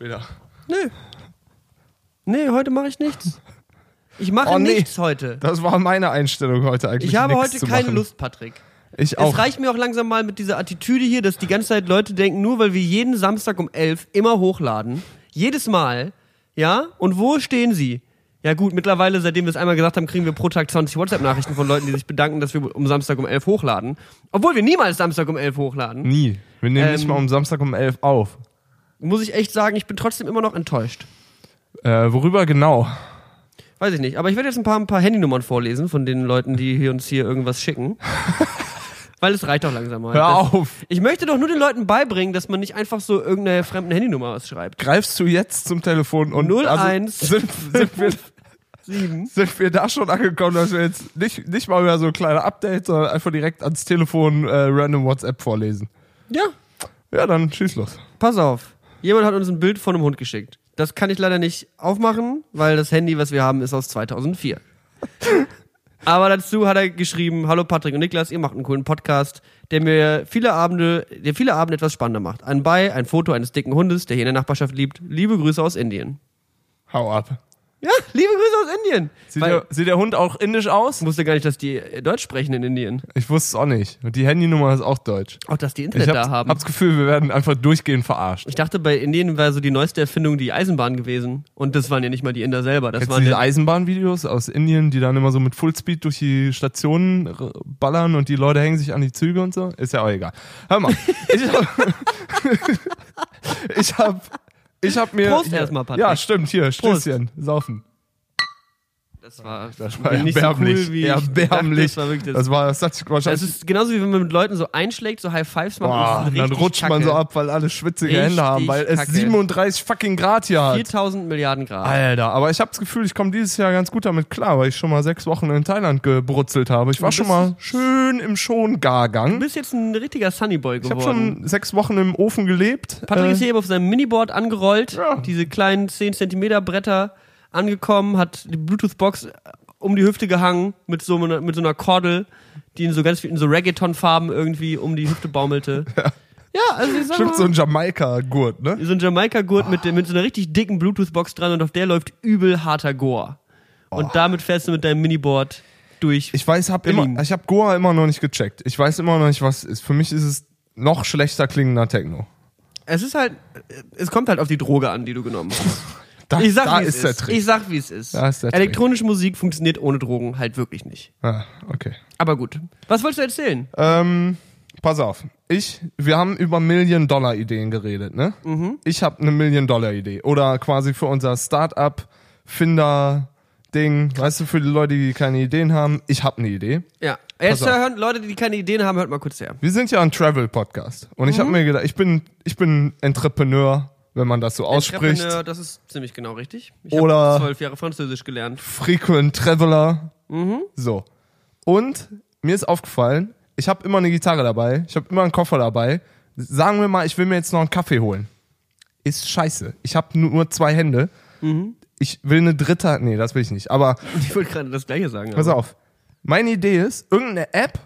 später. Nö. Nee, heute mache ich nichts. Ich mache Oh, nee. nichts heute. Das war meine Einstellung heute eigentlich. Ich habe heute keine machen. Lust, Patrick. Ich Es auch. reicht mir auch langsam mal mit dieser Attitüde hier, dass die ganze Zeit Leute denken, nur weil wir jeden Samstag um 11 immer hochladen, jedes Mal, ja, und wo stehen sie? Ja gut, mittlerweile, seitdem wir es einmal gesagt haben, kriegen wir pro Tag 20 WhatsApp-Nachrichten von Leuten, die sich bedanken, dass wir um Samstag um 11 hochladen. Obwohl wir niemals Samstag um 11 hochladen. Nie. Wir nehmen nicht Ähm, mal um Samstag um 11 auf. Muss ich echt sagen, ich bin trotzdem immer noch enttäuscht. Äh, worüber genau? Weiß ich nicht, aber ich werde jetzt ein paar, ein paar Handynummern vorlesen von den Leuten, die hier uns hier irgendwas schicken. Weil es reicht doch langsam mal. Hör Das- auf. Ich möchte doch nur den Leuten beibringen, dass man nicht einfach so irgendeine fremden Handynummer ausschreibt. Greifst du jetzt zum Telefon und 01 also sind, sind, wir, 7. sind wir da schon angekommen, dass wir jetzt nicht, nicht mal mehr so ein kleiner Update, sondern einfach direkt ans Telefon äh, random WhatsApp vorlesen? Ja, Ja, dann schieß los. pass auf. Jemand hat uns ein Bild von einem Hund geschickt. Das kann ich leider nicht aufmachen, weil das Handy, was wir haben, ist aus 2004. Aber dazu hat er geschrieben, hallo Patrick und Niklas, ihr macht einen coolen Podcast, der mir viele Abende, der viele Abende etwas spannender macht. Ein Bei, ein Foto eines dicken Hundes, der hier in der Nachbarschaft liebt. Liebe Grüße aus Indien. Hau ab. Ja, liebe Grüße aus Indien. Sieht, der, sieht der Hund auch indisch aus? ich wusste gar nicht, dass die äh, Deutsch sprechen in Indien. Ich wusste es auch nicht. Und die Handynummer ist auch deutsch. Auch, dass die Ich Internet hab, da haben. hab das Gefühl, wir werden einfach durchgehend verarscht. Ich dachte, bei Indien wäre so die neueste Erfindung die Eisenbahn gewesen. Und das waren ja nicht mal die Inder selber. Das du waren diese Eisenbahnvideos aus Indien, die dann immer so mit Fullspeed durch die Stationen ballern und die Leute hängen sich an die Züge und so? Ist ja auch egal. Hör mal. ich hab, ich hab, ich hab mir. Prost erstmal, Patrick. Ja, stimmt, hier, Stößchen, saufen. Das war, Das war nicht so erbärmlich. cool, wie ich dachte. erbärmlich. Das war wirklich das. Das war, das hat sich Das wahrscheinlich. ist genauso wie wenn man mit Leuten so einschlägt, so High Fives macht. Boah, es dann rutscht man kacke. so ab, weil alle schwitzige Richtig Hände haben, weil es kacke. 37 fucking Grad hier hat. 4000 Milliarden Grad. Alter, aber ich habe das Gefühl, ich komme dieses Jahr ganz gut damit klar, weil ich schon mal sechs Wochen in Thailand gebrutzelt habe. Ich war Du schon mal schön im Du Schongargang. bist jetzt ein richtiger Sunnyboy Ich habe geworden. schon sechs Wochen im Ofen gelebt. Patrick Äh, ist hier eben auf seinem Miniboard angerollt, Ja. diese kleinen 10 Zentimeter Bretter angekommen, hat die Bluetooth-Box um die Hüfte gehangen mit so einer, mit so einer Kordel, die in so ganz in so Reggaeton-Farben irgendwie um die Hüfte baumelte. Ja, also ich sag Stimmt, mal, so ein Jamaika-Gurt, ne? so ein Jamaika-Gurt mit, dem- mit so einer richtig dicken Bluetooth-Box dran und auf der läuft übel harter Gore. Und damit fährst du mit deinem Miniboard durch. Ich weiß, hab Berlin. immer, ich habe Goa immer noch nicht gecheckt. Ich weiß immer noch nicht, was ist. Für mich ist es noch schlechter klingender Techno. es ist halt, es kommt halt auf die Droge an, die du genommen hast. Da, Ich sag, da wie es ist der ist. Trick. Ich sag, wie es ist. Da ist der Trick. Elektronische Musik funktioniert ohne Drogen halt wirklich nicht. ah, okay. Aber gut. Was wolltest du erzählen? Ähm, pass auf. Ich, wir haben über Million-Dollar-Ideen geredet, ne? Mhm. Ich habe eine Million-Dollar-Idee. Oder quasi für unser Start-up-Finder-Ding. Weißt du, für die Leute, die keine Ideen haben, ich habe eine Idee. Ja. Jetzt hören Leute, die keine Ideen haben, hört mal kurz her. Wir sind ja ein Travel-Podcast. Und ich Mhm. habe mir gedacht, ich bin, ich bin Entrepreneur, wenn man das so ausspricht. Entrepreneur, das ist ziemlich genau richtig. Ich Oder- habe zwölf Jahre Französisch gelernt. Frequent Traveler. Mhm. So. Und mir ist aufgefallen, ich habe immer eine Gitarre dabei, ich habe immer einen Koffer dabei. Sagen wir mal, ich will mir jetzt noch einen Kaffee holen. Ist scheiße. Ich habe nur zwei Hände. Mhm. Ich will eine dritte, nee, das will ich nicht. Aber Ich wollte gerade das gleiche sagen. pass aber- auf. Meine Idee ist, irgendeine App,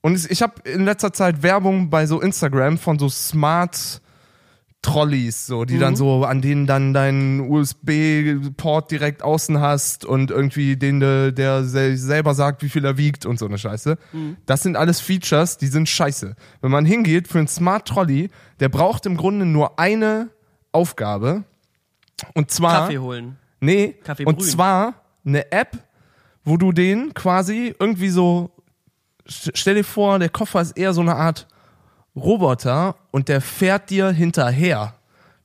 und ich habe in letzter Zeit Werbung bei so Instagram von so Smart Trolleys, so, die dann so, an denen dann deinen USB-Port direkt außen hast und irgendwie den, de- der sel selber sagt, wie viel er wiegt und so eine Scheiße. Das sind alles Features, die sind scheiße. Wenn man hingeht für einen Smart Trolley, der braucht im Grunde nur eine Aufgabe. Und zwar. Kaffee holen. Nee, Kaffee und brühen. zwar eine App, wo du den quasi irgendwie so, st- stell dir vor, der Koffer ist eher so eine Art Roboter und der fährt dir hinterher.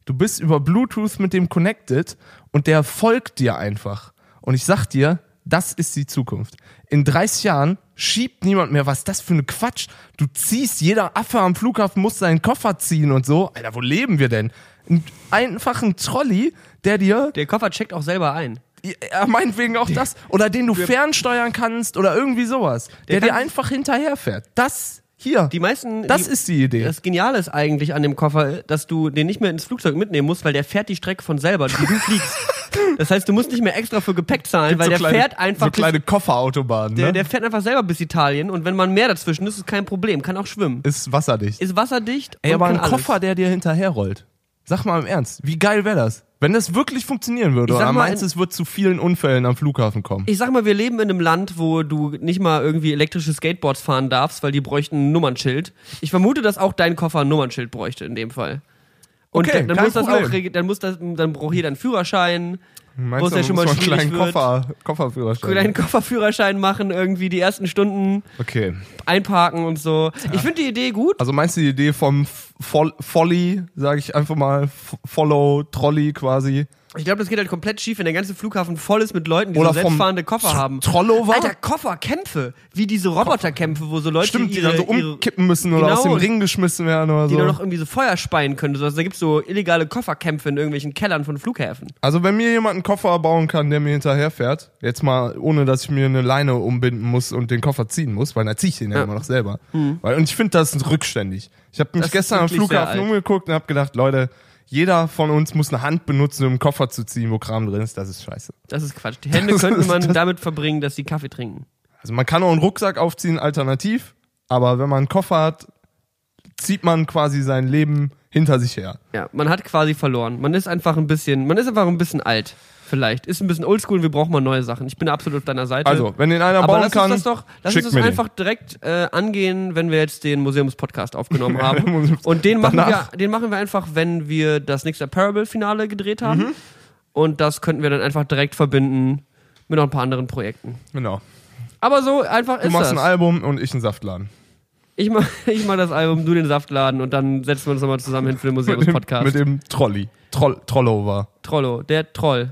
Du bist über Bluetooth mit dem connected und der folgt dir einfach. Und ich sag dir, das ist die Zukunft. In 30 Jahren schiebt niemand mehr, was das für eine Quatsch. Du ziehst, jeder Affe am Flughafen muss seinen Koffer ziehen und so. Alter, wo leben wir denn? Ein einfachen Trolley, der dir Der Koffer checkt auch selber ein. ja, meinetwegen auch das. Oder den du fernsteuern kannst oder irgendwie sowas. Der, Der dir einfach hinterherfährt. Das hier. Die meisten. das die, ist die Idee. Das Geniale ist eigentlich an dem Koffer, dass du den nicht mehr ins Flugzeug mitnehmen musst, weil der fährt die Strecke von selber, die du fliegst. Das heißt, du musst nicht mehr extra für Gepäck zahlen, weil so der kleine, fährt einfach so kleine Kofferautobahnen. der, Ne? der fährt einfach selber bis Italien und wenn man mehr dazwischen ist, ist kein Problem, kann auch schwimmen. ist wasserdicht. Ist wasserdicht Ey, aber ein alles. Koffer, der dir hinterherrollt. Sag mal im Ernst, wie geil wäre das? Wenn das wirklich funktionieren würde, oder mal, meinst du, es wird zu vielen Unfällen am Flughafen kommen? Ich sag mal, wir leben in einem Land, wo du nicht mal irgendwie elektrische Skateboards fahren darfst, weil die bräuchten ein Nummernschild. Ich vermute, dass auch dein Koffer ein Nummernschild bräuchte in dem Fall. Und Okay, dann, muss das auch, dann muss das, dann braucht jeder einen Führerschein, Meinst wo du, ja schon muss mal einen kleinen wird. Koffer, Kofferführerschein. einen Kofferführerschein machen, irgendwie die ersten Stunden Okay. einparken und so. Ich finde die Idee gut. Also meinst du die Idee vom Fol Folly, sage ich einfach mal, F Follow Trolley quasi? Ich glaube, das geht halt komplett schief, wenn der ganze Flughafen voll ist mit Leuten, die Oder so selbstfahrende Koffer Tr- haben. Trollover? Alter, Kofferkämpfe, wie diese Roboterkämpfe, wo so Leute Stimmt, die ihre, dann so ihre, umkippen müssen oder Genau, aus dem und- Ring geschmissen werden oder die so. nur noch irgendwie so Feuer speien können. Also, da gibt's so illegale Kofferkämpfe in irgendwelchen Kellern von Flughäfen. Also wenn mir jemand einen Koffer bauen kann, der mir hinterherfährt, jetzt mal ohne, dass ich mir eine Leine umbinden muss und den Koffer ziehen muss, weil dann ziehe ich den ja, Ja. Mhm. immer noch selber. Weil, und ich finde das rückständig. Ich habe mich Das gestern am Flughafen umgeguckt und habe gedacht, Leute, jeder von uns muss eine Hand benutzen, um einen Koffer zu ziehen, wo Kram drin ist. Das ist scheiße. Das ist Quatsch. Die Hände Das könnte man damit verbringen, dass sie Kaffee trinken. Also man kann auch einen Rucksack aufziehen, alternativ, aber wenn man einen Koffer hat, zieht man quasi sein Leben hinter sich her. Ja, man hat quasi verloren. Man ist einfach ein bisschen, man ist einfach ein bisschen alt. Vielleicht. Ist ein bisschen oldschool und wir brauchen mal neue Sachen. Ich bin absolut auf deiner Seite. Also, wenn den einer Aber bauen lass kann, uns das doch, lass uns das mir den. einfach direkt äh, angehen, wenn wir jetzt den Museumspodcast aufgenommen haben. Und den machen, wir, den machen wir einfach, wenn wir das nächste Parable-Finale gedreht haben. Mhm. Und das könnten wir dann einfach direkt verbinden mit noch ein paar anderen Projekten. Genau. Aber so einfach Du ist machst das. ein Album und ich einen Saftladen. Ich mach, ich mach das Album, du den Saftladen und dann setzen wir uns nochmal zusammen hin für den Mit dem, Museumspodcast. mit dem Trolley. Troll, Trollover. Trollo, der Troll.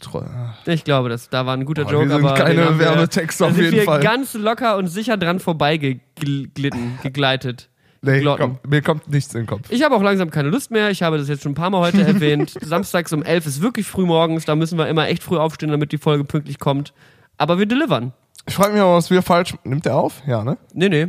Troll. ah. Ich glaube, das, da war ein guter Boah, Joke, wir sind aber keine Werbetexte auf sind jeden Fall. ganz locker und sicher dran vorbeigeglitten, gegleitet. Nee, komm, mir kommt nichts in den Kopf. Ich habe auch langsam keine Lust mehr. Ich habe das jetzt schon ein paar Mal heute erwähnt. Samstags um 11 ist wirklich früh morgens. Da müssen wir immer echt früh aufstehen, damit die Folge pünktlich kommt. Aber wir delivern. Ich frage mich aber, was wir falsch. Nimmt der auf? Ja, ne? Nee, nee.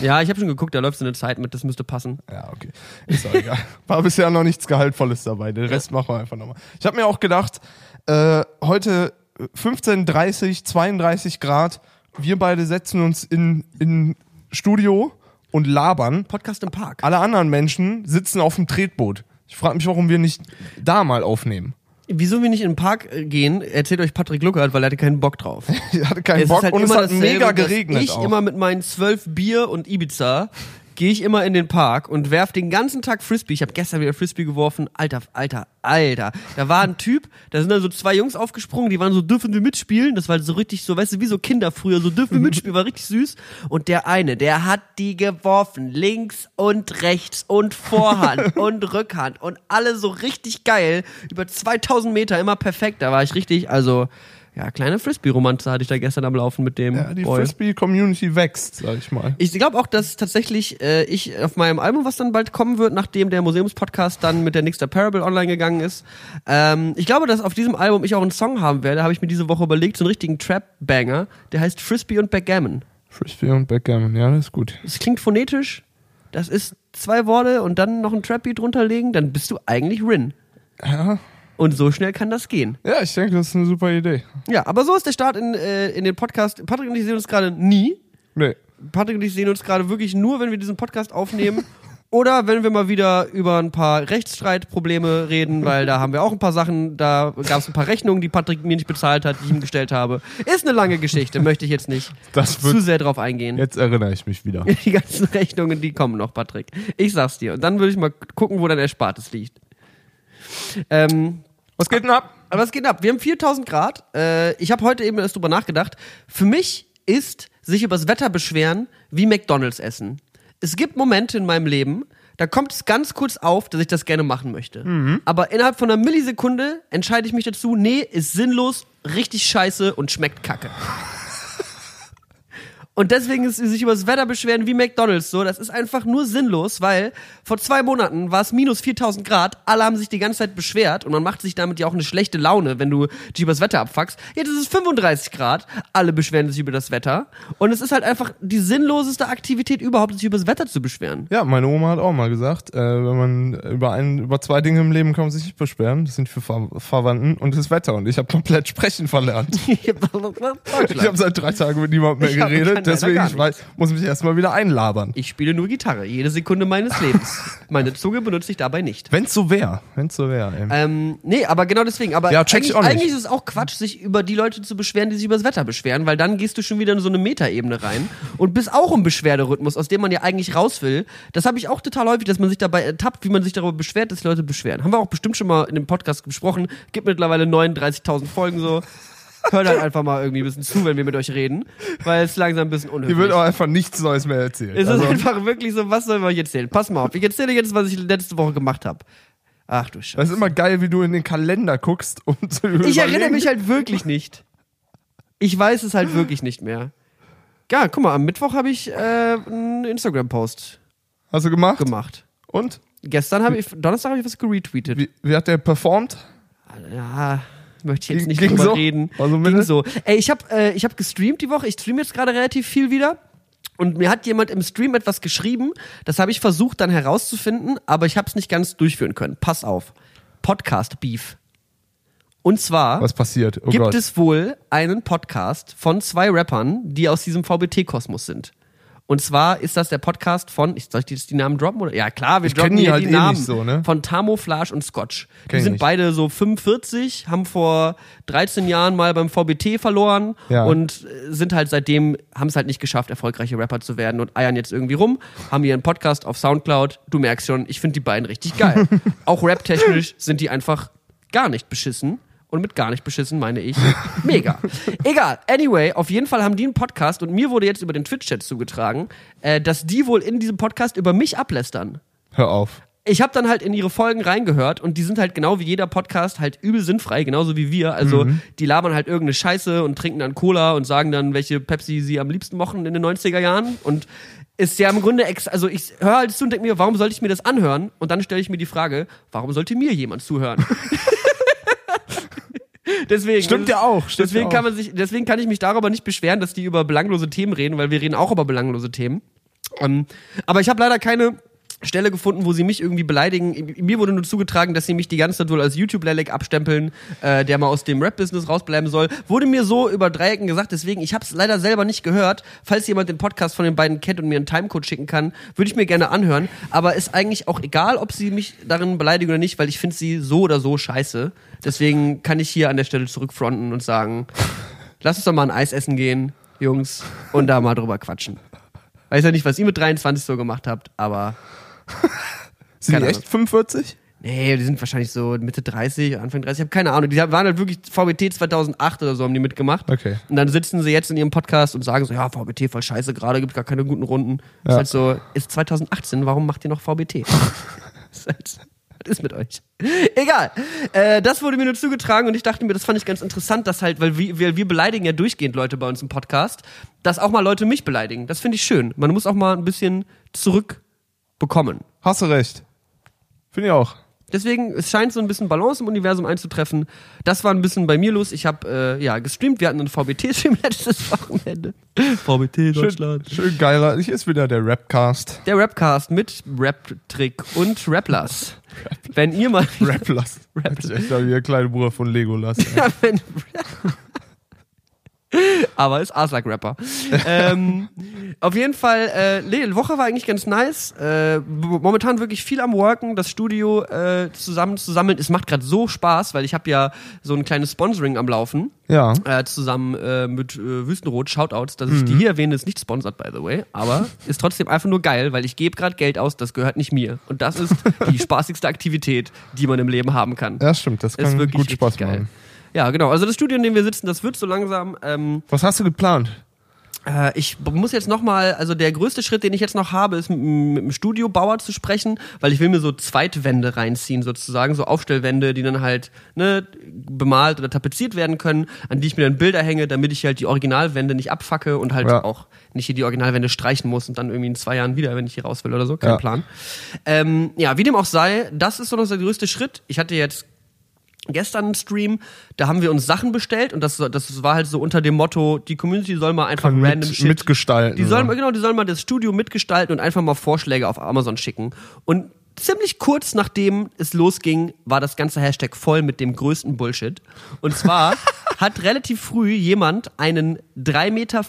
Ja, ich habe schon geguckt, da läuft so eine Zeit mit, das müsste passen. Ja, okay. Ist auch egal. War bisher noch nichts Gehaltvolles dabei. Den Rest machen wir einfach nochmal. Ich habe mir auch gedacht, äh, heute 15, 30, 32 Grad. Wir beide setzen uns in, in Studio und labern. Podcast im Park. Alle anderen Menschen sitzen auf dem Tretboot. Ich frage mich, warum wir nicht da mal aufnehmen. Wieso wir nicht in den Park äh, gehen, erzählt euch Patrick Luckert, weil er hatte keinen Bock drauf. Ich hatte keinen Es Bock ist halt und es immer hat mega geregnet. Ich auch. immer mit meinen zwölf Bier und Ibiza gehe ich immer in den Park und werf den ganzen Tag Frisbee. Ich habe gestern wieder Frisbee geworfen. Alter, Alter, Alter. Da war ein Typ, da sind dann so zwei Jungs aufgesprungen, die waren so, dürfen wir mitspielen? Das war so richtig so, weißt du, wie so Kinder früher, so dürfen wir mitspielen, war richtig süß. Und der eine, der hat die geworfen, links und rechts und Vorhand und Rückhand und alle so richtig geil, über 2000 Meter, immer perfekt. Da war ich richtig, also, ja, kleine Frisbee-Romanze hatte ich da gestern am Laufen mit dem ja, die. Frisbee-Community wächst, sag ich mal. Ich glaube auch, dass tatsächlich äh, ich auf meinem Album, was dann bald kommen wird, nachdem der Museumspodcast dann mit der Nixter Parable online gegangen ist, ähm, ich glaube, dass auf diesem Album ich auch einen Song haben werde, habe ich mir diese Woche überlegt, so einen richtigen Trap-Banger, der heißt Frisbee und Backgammon. Frisbee und Backgammon, ja, das ist gut. Das klingt phonetisch, das ist zwei Worte und dann noch ein Trap-Beat drunterlegen, dann bist du eigentlich Rin. Ja, Und so schnell kann das gehen. ja ich denke, das ist eine super Idee. Ja, aber so ist der Start in, äh, in den Podcast. Patrick und ich sehen uns gerade nie. Nee. Patrick und ich sehen uns gerade wirklich nur, wenn wir diesen Podcast aufnehmen. Oder wenn wir mal wieder über ein paar Rechtsstreitprobleme reden, weil da haben wir auch ein paar Sachen, da gab es ein paar Rechnungen, die Patrick mir nicht bezahlt hat, die ich ihm gestellt habe. Ist eine lange Geschichte, möchte ich jetzt nicht zu sehr drauf eingehen. jetzt erinnere ich mich wieder. Die ganzen Rechnungen, die kommen noch, Patrick. Ich sag's dir. Und dann würde ich mal gucken, wo dein Erspartes liegt. Ähm, Was geht denn ab? aber es geht ab. Wir haben 4000 Grad. Äh, ich habe heute eben erst drüber nachgedacht. Für mich ist sich übers Wetter beschweren wie McDonalds essen. Es gibt Momente in meinem Leben, da kommt es ganz kurz auf, dass ich das gerne machen möchte. Aber innerhalb von einer Millisekunde entscheide ich mich dazu, nee, ist sinnlos, richtig scheiße und schmeckt kacke. Und deswegen ist sich über das Wetter beschweren wie McDonalds so. Das ist einfach nur sinnlos, weil vor zwei Monaten war es minus 4000 Grad. Alle haben sich die ganze Zeit beschwert und man macht sich damit ja auch eine schlechte Laune, wenn du dich über das Wetter abfuckst. Jetzt ist es 35 Grad. Alle beschweren sich über das Wetter. Und es ist halt einfach die sinnloseste Aktivität überhaupt, sich über das Wetter zu beschweren. Ja, meine Oma hat auch mal gesagt, äh, wenn man über ein, über zwei Dinge im Leben kann man sich nicht beschweren. Das sind für Ver Verwandten und das Wetter. Und ich habe komplett sprechen verlernt. Ich habe seit drei Tagen mit niemandem mehr hab- geredet. Deswegen, ich weiß, muss mich erstmal wieder einlabern. Ich spiele nur Gitarre, jede Sekunde meines Lebens. Meine Zunge benutze ich dabei nicht. Wenn's so wäre. Wenn's so wäre. Ähm, nee, aber genau deswegen. Aber Ja, eigentlich, eigentlich ist es auch Quatsch, sich über die Leute zu beschweren, die sich über das Wetter beschweren, weil dann gehst du schon wieder in so eine Metaebene rein und bist auch im Beschwerderhythmus, aus dem man ja eigentlich raus will. Das habe ich auch total häufig, dass man sich dabei ertappt, wie man sich darüber beschwert, dass die Leute beschweren. Haben wir auch bestimmt schon mal in dem Podcast besprochen. Gibt mittlerweile 39.000 Folgen so. Hört halt einfach mal irgendwie ein bisschen zu, wenn wir mit euch reden, weil es langsam ein bisschen unhöflich Hier wird auch einfach nichts Neues mehr erzählt. es Also, ist einfach wirklich so, was sollen wir euch erzählen? Pass mal auf, ich erzähle jetzt, was ich letzte Woche gemacht habe. Ach du Scheiße. das ist immer geil, wie du in den Kalender guckst, um zu überlegen. Ich erinnere mich halt wirklich nicht. Ich weiß es halt wirklich nicht mehr. Ja, guck mal, am Mittwoch habe ich äh, einen Instagram-Post Hast du gemacht? gemacht. Und? Gestern habe ich, Donnerstag habe ich was geretweetet. Wie, wie hat der performt? Ja, möchte ich jetzt nicht ging drüber so? reden. Also ging so. Ey, ich habe äh, ich hab gestreamt die Woche. Ich streame jetzt gerade relativ viel wieder. Und mir hat jemand im Stream etwas geschrieben. Das habe ich versucht dann herauszufinden, aber ich habe es nicht ganz durchführen können. Pass auf. Podcast Beef. Und zwar Was passiert? Oh gibt Gott. es wohl einen Podcast von zwei Rappern, die aus diesem VBT-Kosmos sind. Und zwar ist das der Podcast von, ich soll ich jetzt die Namen droppen? Oder? Ja klar, wir Ich droppen die hier halt die eh Namen so, ne? von Thermoflage und Scotch. Die Kenn ich sind beide so 45, haben vor 13 Jahren mal beim VBT verloren Ja. und äh, sind halt seitdem, haben es halt nicht geschafft, erfolgreiche Rapper zu werden und eiern jetzt irgendwie rum, haben ihren Podcast auf Soundcloud. Du merkst schon, ich finde die beiden richtig geil. Auch rap-technisch sind die einfach gar nicht beschissen. Und mit gar nicht beschissen meine ich mega. Egal. Anyway, auf jeden Fall haben die einen Podcast und mir wurde jetzt über den Twitch-Chat zugetragen, äh, dass die wohl in diesem Podcast über mich ablästern. Hör auf. Ich habe dann halt in ihre Folgen reingehört und die sind halt genau wie jeder Podcast halt übel sinnfrei, genauso wie wir. Also die labern halt irgendeine Scheiße und trinken dann Cola und sagen dann, welche Pepsi sie am liebsten mochten in den 90er Jahren und ist ja im Grunde ex also ich höre halt zu und denke mir, warum sollte ich mir das anhören? Und dann stelle ich mir die Frage, warum sollte mir jemand zuhören? Deswegen, Stimmt ja auch, stimmt deswegen ja kann man sich, deswegen kann ich mich darüber nicht beschweren, dass die über belanglose Themen reden, weil wir reden auch über belanglose Themen. Ähm, aber ich habe leider keine Stelle gefunden, wo sie mich irgendwie beleidigen. Mir wurde nur zugetragen, dass sie mich die ganze Zeit wohl als YouTube-Lelek abstempeln, äh, der mal aus dem Rap-Business rausbleiben soll. Wurde mir so über Dreiecken gesagt, deswegen, ich habe es leider selber nicht gehört. Falls jemand den Podcast von den beiden kennt und mir einen Timecode schicken kann, würde ich mir gerne anhören. Aber ist eigentlich auch egal, ob sie mich darin beleidigen oder nicht, weil ich finde sie so oder so scheiße. Deswegen kann ich hier an der Stelle zurückfronten und sagen, lass uns doch mal ein Eis essen gehen, Jungs, und da mal drüber quatschen. Weiß ja nicht, was ihr mit 23 so gemacht habt, aber Sind Keine die echt 45? nee, die sind wahrscheinlich so Mitte 30, Anfang 30, ich habe keine Ahnung. Die waren halt wirklich VBT 2008 oder so haben die mitgemacht. Okay. Und dann sitzen sie jetzt in ihrem Podcast und sagen so, ja, VBT voll scheiße gerade, gibt gar keine guten Runden. Ist Ja. halt so, ist 2018, warum macht ihr noch VBT? ist halt, was ist mit euch? Egal. Äh, das wurde mir nur zugetragen und ich dachte mir, das fand ich ganz interessant, dass halt, weil wir, wir, wir beleidigen ja durchgehend Leute bei uns im Podcast, dass auch mal Leute mich beleidigen. Das finde ich schön. Man muss auch mal ein bisschen zurückbekommen. Hast du recht. Finde ich auch. Deswegen, es scheint so ein bisschen Balance im Universum einzutreffen. Das war ein bisschen bei mir los. Ich habe äh, ja gestreamt. Wir hatten einen VBT-Stream letztes Wochenende. VBT Schön, schön geiler. Hier ist wieder der Rapcast. Der Rapcast mit Rap-Trick und Raplers. Wenn ihr mal Raplas. Rap. Echt wie der kleine Bruder von Legolas. Ja, wenn, aber ist Aslak Rapper. ähm, auf jeden Fall, äh, nee, die Woche war eigentlich ganz nice. Äh, momentan wirklich viel am Worken, das Studio äh, zusammen zu sammeln. Es macht gerade so Spaß, weil ich habe ja so ein kleines Sponsoring am Laufen. Ja. Äh, zusammen äh, mit äh, Wüstenrot, Shoutouts, dass ich die hier erwähne, ist nicht sponsert, by the way, aber ist trotzdem einfach nur geil, weil ich gebe gerade Geld aus, das gehört nicht mir. Und das ist die spaßigste Aktivität, die man im Leben haben kann. Ja, stimmt. Das ist kann wirklich gut Spaß richtig geil. Ja, genau. Also das Studio, in dem wir sitzen, das wird so langsam. Ähm, Was hast du geplant? äh, ich muss jetzt noch mal, also der größte Schritt, den ich jetzt noch habe, ist mit, mit dem Studiobauer zu sprechen, weil ich will mir so Zweitwände reinziehen sozusagen, so Aufstellwände, die dann halt ne, bemalt oder tapeziert werden können, an die ich mir dann Bilder hänge, damit ich halt die Originalwände nicht abfacke und halt Ja. auch nicht hier die Originalwände streichen muss und dann irgendwie in zwei Jahren wieder, wenn ich hier raus will oder so, kein Ja. Plan. Ähm, ja, wie dem auch sei, das ist so noch der größte Schritt. Ich hatte jetzt gestern einen Stream, da haben wir uns Sachen bestellt und das, das war halt so unter dem Motto, die Community soll mal einfach Kann random mit, Shit mitgestalten. die sollen so. mal, genau, die sollen mal das Studio mitgestalten und einfach mal Vorschläge auf Amazon schicken. Und ziemlich kurz nachdem es losging, war das ganze Hashtag voll mit dem größten Bullshit. Und zwar hat relativ früh jemand einen 3,50 Meter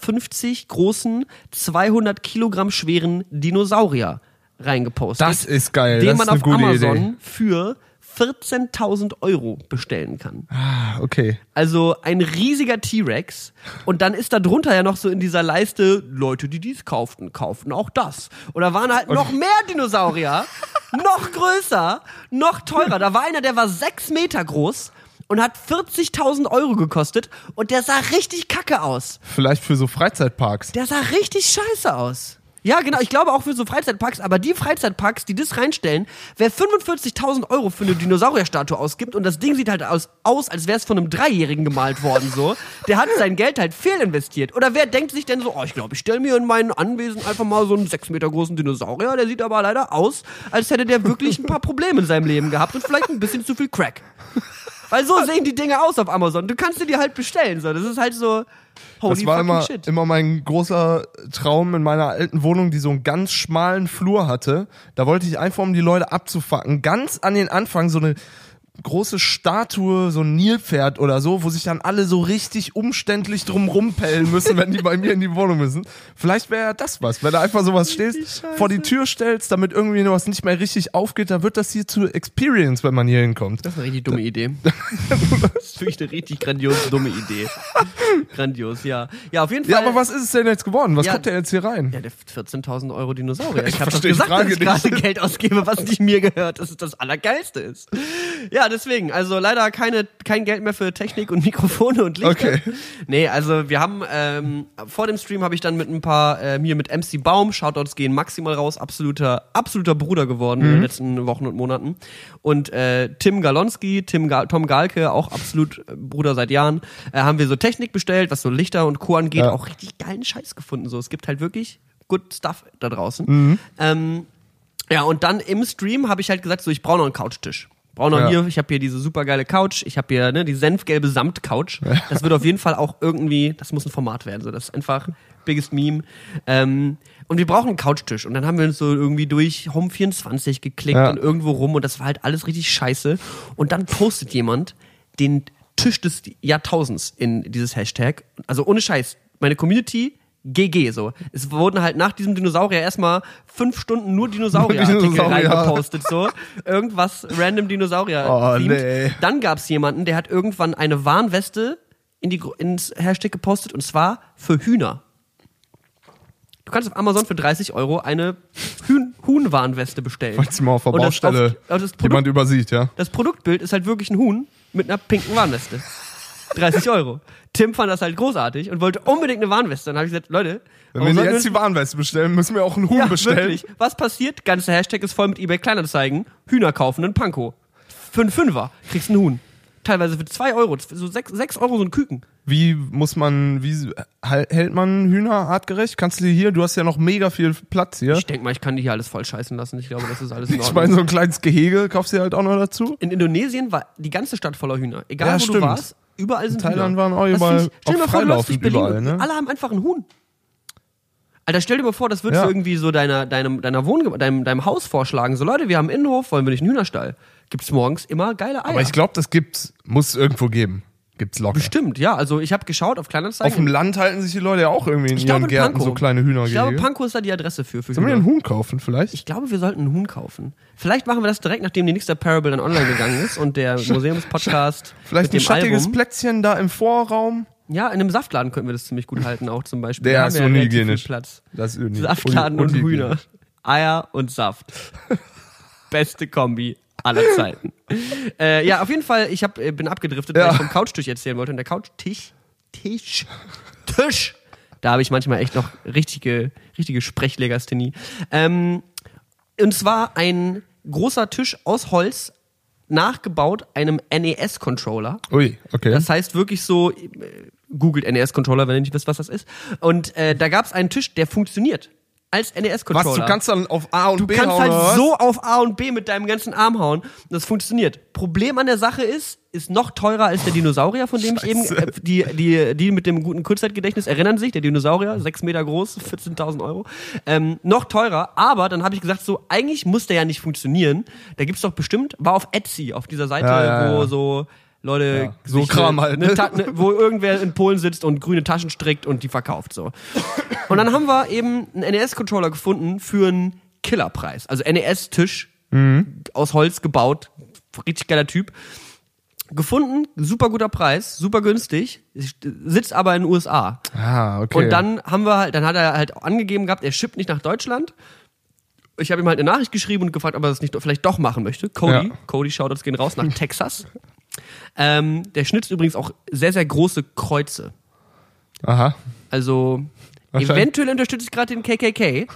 großen, 200 Kilogramm schweren Dinosaurier reingepostet. Das ist geil. Den das man auf Amazon Idee. für 14.000 Euro bestellen kann. Ah, okay. Also ein riesiger T-Rex. Und dann ist da drunter ja noch so in dieser Leiste, Leute, die dies kauften, kauften auch das. Und da waren halt noch mehr Dinosaurier, noch größer, noch teurer. Da war einer, der war sechs Meter groß und hat 40.000 Euro gekostet und der sah richtig kacke aus. Vielleicht für so Freizeitparks. Der sah richtig scheiße aus. Ja, genau. Ich glaube auch für so Freizeitparks, aber die Freizeitparks, die das reinstellen, wer 45.000 Euro für eine Dinosaurierstatue ausgibt und das Ding sieht halt aus, aus als wäre es von einem Dreijährigen gemalt worden, so, der hat sein Geld halt fehlinvestiert. Oder wer denkt sich denn so, oh, ich glaube, ich stelle mir in meinem Anwesen einfach mal so einen sechs Meter großen Dinosaurier, der sieht aber leider aus, als hätte der wirklich ein paar Probleme in seinem Leben gehabt und vielleicht ein bisschen zu viel Crack. Weil so sehen die Dinge aus auf Amazon. Du kannst dir die halt bestellen, so. Das ist halt so, holy Das war immer, shit. immer mein großer Traum in meiner alten Wohnung, die so einen ganz schmalen Flur hatte. Da wollte ich einfach, um die Leute abzufacken, ganz an den Anfang so eine große Statue, so ein Nilpferd oder so, wo sich dann alle so richtig umständlich drum rumpellen müssen, wenn die bei mir in die Wohnung müssen. Vielleicht wäre ja das was, wenn du einfach sowas stehst, vor die Tür stellst, damit irgendwie noch was nicht mehr richtig aufgeht, dann wird das hier zu Experience, wenn man hier hinkommt. Das ist eine richtig dumme Idee. das ist wirklich eine richtig grandiose, dumme Idee. Grandios, ja. Ja, auf jeden Fall. Ja, aber was ist es denn jetzt geworden? Was Ja. kommt denn jetzt hier rein? Ja, der 14.000 Euro Dinosaurier. Ich, Ich habe doch gesagt, dass ich gerade. Geld ausgebe, was nicht mir gehört, dass es das Allergeilste ist. Ja, deswegen, also leider keine, kein Geld mehr für Technik und Mikrofone und Lichter. Okay. Nee, also wir haben, ähm, vor dem Stream habe ich dann mit ein paar, ähm, hier mit MC Baum, Shoutouts gehen maximal raus, absoluter, absoluter Bruder geworden Mhm. in den letzten Wochen und Monaten. Und äh, Tim Galonski, Tim Ga Tom Galke, auch absolut äh, Bruder seit Jahren, äh, haben wir so Technik bestellt, was so Lichter und Co. angeht, Ja. auch richtig geilen Scheiß gefunden. So, es gibt halt wirklich good stuff da draußen. Mhm. Ähm, ja, und dann im Stream habe ich halt gesagt, so, ich brauche noch einen Couchtisch. Brauche noch Ja. hier, ich habe hier diese supergeile Couch, ich habe hier ne, die senfgelbe Samtcouch. Das wird auf jeden Fall auch irgendwie, das muss ein Format werden. So, das ist einfach biggest Meme. Ähm, und wir brauchen einen Couchtisch. Und dann haben wir uns so irgendwie durch Home24 geklickt Ja. und irgendwo rum und das war halt alles richtig scheiße. Und dann postet jemand den Tisch des Jahrtausends in dieses Hashtag. Also ohne Scheiß. Meine Community GG so. Es wurden halt nach diesem Dinosaurier erstmal fünf Stunden nur Dinosaurierartikel Dinosaurier. reingepostet so. Irgendwas random Dinosaurier. Oh, nee. Dann gab es jemanden, der hat irgendwann eine Warnweste in die, ins Hashtag gepostet und zwar für Hühner. Du kannst auf Amazon für 30 Euro eine Huhn Huhnwarnweste bestellen. Falls mal auf der Baustelle auf- das Produkt- jemand übersieht, ja. Das Produktbild ist halt wirklich ein Huhn mit einer pinken Warnweste. 30 Euro. Tim fand das halt großartig und wollte unbedingt eine Warnweste. Dann habe ich gesagt, Leute, Wenn wir jetzt die Warnweste bestellen, müssen wir auch einen Huhn ja, bestellen. wirklich. Was passiert? Ganze Hashtag ist voll mit eBay Kleinanzeigen. Hühner kaufen, einen Panko. Für einen Fünfer kriegst einen Huhn. Teilweise für 2 Euro. So 6, sechs Euro so ein Küken. Wie muss man, wie hält man Hühner artgerecht? Kannst du die hier, du hast ja noch mega viel Platz hier. Ich denke mal, ich kann die hier alles voll scheißen lassen. Ich glaube, das ist alles in Ich Ordnung. meine, so ein kleines Gehege kaufst du halt auch noch dazu. in Indonesien war die ganze Stadt voller Hühner. Egal Ja, wo du stimmt. warst, überall sind Thailand Hühner. waren auch überall Stell dir mal vor, du läufst durch Berlin überall, ne? alle haben einfach einen Huhn. Alter, stell dir mal vor, das würdest Ja. du irgendwie so deiner, deinem, deiner Wohnge deinem, deinem Haus vorschlagen. So, Leute, wir haben einen Innenhof, wollen wir nicht einen Hühnerstall? Gibt's morgens immer geile Eier. Aber ich glaube, das gibt's, muss irgendwo geben. Gibt's locker. Bestimmt, ja. Also ich habe geschaut auf Kleinanzeigen. Auf dem Land halten sich die Leute ja auch irgendwie in ich ihren glaube, in Gärten Pankow. so kleine Hühnergehege. Ich glaube, Pankow ist da die Adresse für. für Sollen wir Hühner. einen Huhn kaufen vielleicht? Ich glaube, wir sollten einen Huhn kaufen. Vielleicht machen wir das direkt, nachdem die nächste Parable dann online gegangen ist und der Museumspodcast Vielleicht ein schattiges Album. Plätzchen da im Vorraum. Ja, in einem Saftladen könnten wir das ziemlich gut halten, auch zum Beispiel. Der Da ist unhygienisch. Platz. Das ist Saftladen und. Hühner. Eier und Saft. Beste Kombi aller Zeiten. äh, ja, auf jeden Fall, ich hab, äh, bin abgedriftet, weil Ja. ich vom Couchtisch erzählen wollte. Und der Couchtisch, Tisch, Tisch, da habe ich manchmal echt noch richtige, richtige Sprechlegasthenie. Ähm, und zwar ein großer Tisch aus Holz, nachgebaut einem NES-Controller. Ui, okay. Das heißt wirklich so, äh, googelt NES-Controller, wenn ihr nicht wisst, was das ist. Und äh, da gab es einen Tisch, der funktioniert. Als Was, NES-Controller. du kannst dann auf A und Du B kannst hauen, halt oder was? so auf A und B mit deinem ganzen Arm hauen. Und das funktioniert. Problem an der Sache ist, ist noch teurer als der Dinosaurier, von dem ich eben, Scheiße. äh, die, die, die mit dem guten Kurzzeitgedächtnis erinnern sich, der Dinosaurier, sechs Meter groß, 14.000 Euro. Ähm, noch teurer, aber dann habe ich gesagt, so, eigentlich muss der ja nicht funktionieren. Da gibt's doch bestimmt, war auf Etsy, auf dieser Seite, Ja, ja, wo ja. so Leute Ja, so Kram halt, ne, ne? Wo irgendwer in Polen sitzt und grüne Taschen strickt und die verkauft so. Und dann haben wir eben einen NES-Controller gefunden für einen Killerpreis. Also NES-Tisch aus Holz gebaut. Richtig geiler Typ. Gefunden, super guter Preis, super günstig, sitzt aber in den USA. Ah, okay. Und dann haben wir halt, dann hat er halt angegeben gehabt, er shippt nicht nach Deutschland. Ich habe ihm halt eine Nachricht geschrieben und gefragt, ob er das nicht vielleicht doch machen möchte. Cody, Ja. Cody Shoutouts gehen raus nach Texas. Ähm, der schnitzt übrigens auch sehr, sehr große Kreuze. Aha. Also eventuell unterstütze ich gerade den KKK.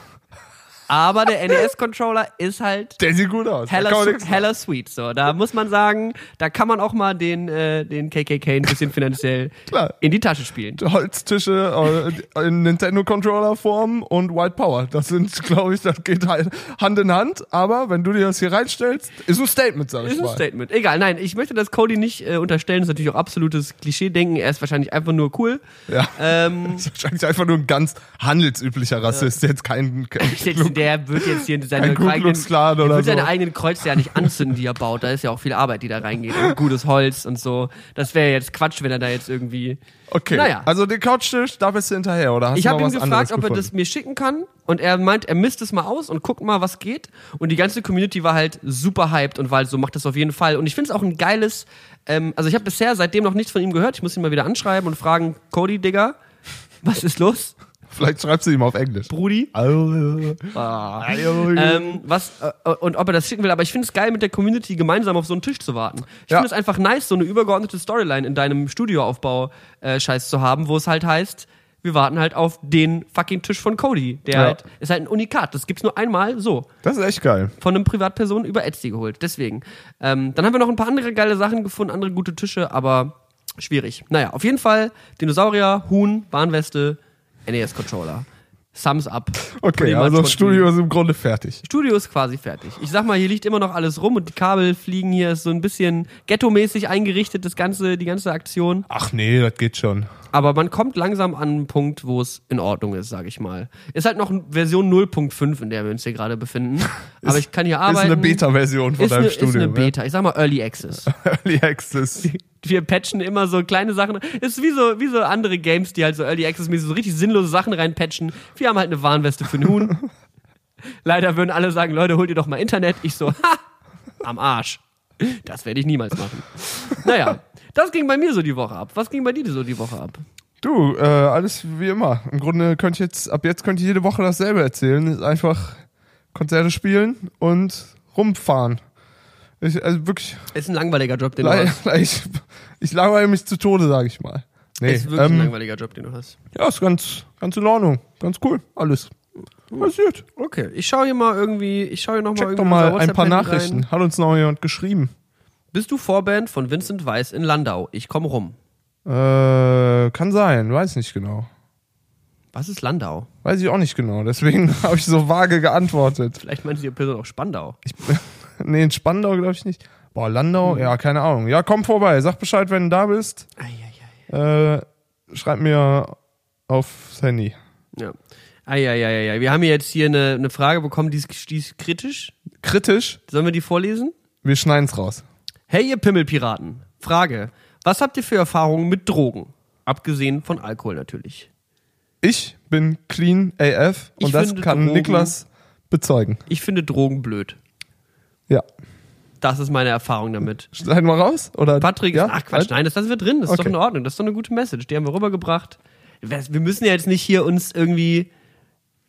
Aber der NES-Controller ist halt Der sieht gut aus. Da heller, sweet. So, da muss man sagen, da kann man auch mal den, äh, den KKK ein bisschen finanziell Klar. in die Tasche spielen. Holztische äh, in Nintendo-Controller-Form und White Power. Das sind, glaube ich, das geht halt Hand in Hand. Aber wenn du dir das hier reinstellst, ist ein Statement, sag ich Ist ein mal. Statement. Egal, nein, ich möchte das Cody nicht äh, unterstellen. Das ist natürlich auch absolutes Klischee-Denken. Er ist wahrscheinlich einfach nur cool. Ja. Ähm, ist wahrscheinlich einfach nur ein ganz handelsüblicher Rassist, jetzt kein, kein der wird jetzt hier seine Klan der wird seine so. eigenen Kreuze ja nicht anzünden, die er baut. Da ist ja auch viel Arbeit, die da reingeht. Und gutes Holz und so. Das wäre jetzt Quatsch, wenn er da jetzt irgendwie. Okay, Naja. also den Couchtisch, da bist du hinterher, oder hast Ich habe ihn gefragt, ob er gefunden? das mir schicken kann. Und er meint, er misst es mal aus und guckt mal, was geht. Und die ganze Community war halt super hyped und war halt so, macht das auf jeden Fall. Und ich finde es auch ein geiles, ähm, also ich habe bisher seitdem noch nichts von ihm gehört. Ich muss ihn mal wieder anschreiben und fragen, Cody, Digga, was ist los? Vielleicht schreibst du ihm auf Englisch. Brudi? Ah. ähm, was, äh, und ob er das schicken will, aber ich finde es geil, mit der Community gemeinsam auf so einen Tisch zu warten. Ich Ja. finde es einfach nice, so eine übergeordnete Storyline in deinem Studioaufbau-Scheiß zu haben, wo es halt heißt, wir warten halt auf den fucking Tisch von Cody. Der Ja. halt, ist halt ein Unikat. Das gibt's nur einmal so. das ist echt geil. Von einem Privatperson über Etsy geholt. Deswegen. Ähm, dann haben wir noch ein paar andere geile Sachen gefunden, andere gute Tische, aber schwierig. Naja, auf jeden Fall Dinosaurier, Huhn, Bahnweste, NES-Controller. Thumbs up. Okay, also das Studio ist im Grunde fertig. Studio ist quasi fertig. Ich sag mal, hier liegt immer noch alles rum und die Kabel fliegen hier, ist so ein bisschen ghetto-mäßig eingerichtet, das ganze, die ganze Aktion. Ach nee, das geht schon. Aber man kommt langsam an einen Punkt, wo es in Ordnung ist, sag ich mal. Ist halt noch Version 0.5, in der wir uns hier gerade befinden. Aber ich kann hier Ist arbeiten. eine Beta-Version von Ist deinem eine, Studio. ist eine ne? Beta. Ich sag mal Early Access. Early Access. Wir patchen immer so kleine Sachen. Ist wie so, wie so andere Games, die halt so Early Access-mäßig so richtig sinnlose Sachen reinpatchen. Wir haben halt eine Warnweste für den Huhn. Leider würden alle sagen, Leute, holt ihr doch mal Internet. Ich so, ha, am Arsch. Das werde ich niemals machen. Naja, das ging bei mir so die Woche ab. Was ging bei dir so die Woche ab? Du, äh, alles wie immer. Im Grunde könnte ich jetzt, ab jetzt könnte ich jede Woche dasselbe erzählen. Ist einfach Konzerte spielen und rumfahren. Ich, also wirklich, Ist ein langweiliger Job, den du hast. ich, ich langweile mich zu Tode, sage ich mal. Nee, Ist wirklich ein ähm, langweiliger Job, den du hast. ja, ist ganz, ganz in Ordnung. Ganz cool, alles. Passiert. Okay, ich schaue hier mal irgendwie, ich schaue hier noch mal Check irgendwie doch mal ein paar Nachrichten. Rein. Hat uns noch jemand geschrieben. Bist du Vorband von Vincent Weiss in Landau? Ich komme rum. Äh, kann sein, weiß nicht genau. Was ist Landau? Weiß ich auch nicht genau. Deswegen habe ich so vage geantwortet. Vielleicht meint die Person auch Spandau. Nee, in Spandau glaube ich nicht. Boah, Landau? Hm. Ja, keine Ahnung. Ja, komm vorbei. Sag Bescheid, wenn du da bist. Äh, schreib mir aufs Handy. Ja. Eieieiei. Wir haben jetzt hier eine, eine Frage bekommen, die ist, die ist kritisch. Kritisch, Sollen wir die vorlesen? wir schneiden's raus. Hey, ihr Pimmelpiraten. Frage. Was habt ihr für Erfahrungen mit Drogen? Abgesehen von Alkohol natürlich. Ich bin clean AF und Ich das kann Drogen- Niklas bezeugen. Ich finde Drogen blöd. Ja. Das ist meine Erfahrung damit. Schneiden wir raus? Oder? Patrick, ja? ach Quatsch, nein, das lassen wir drin. Das ist Okay. doch in Ordnung. Das ist doch eine gute Message. Die haben wir rübergebracht. Wir müssen ja jetzt nicht hier uns irgendwie.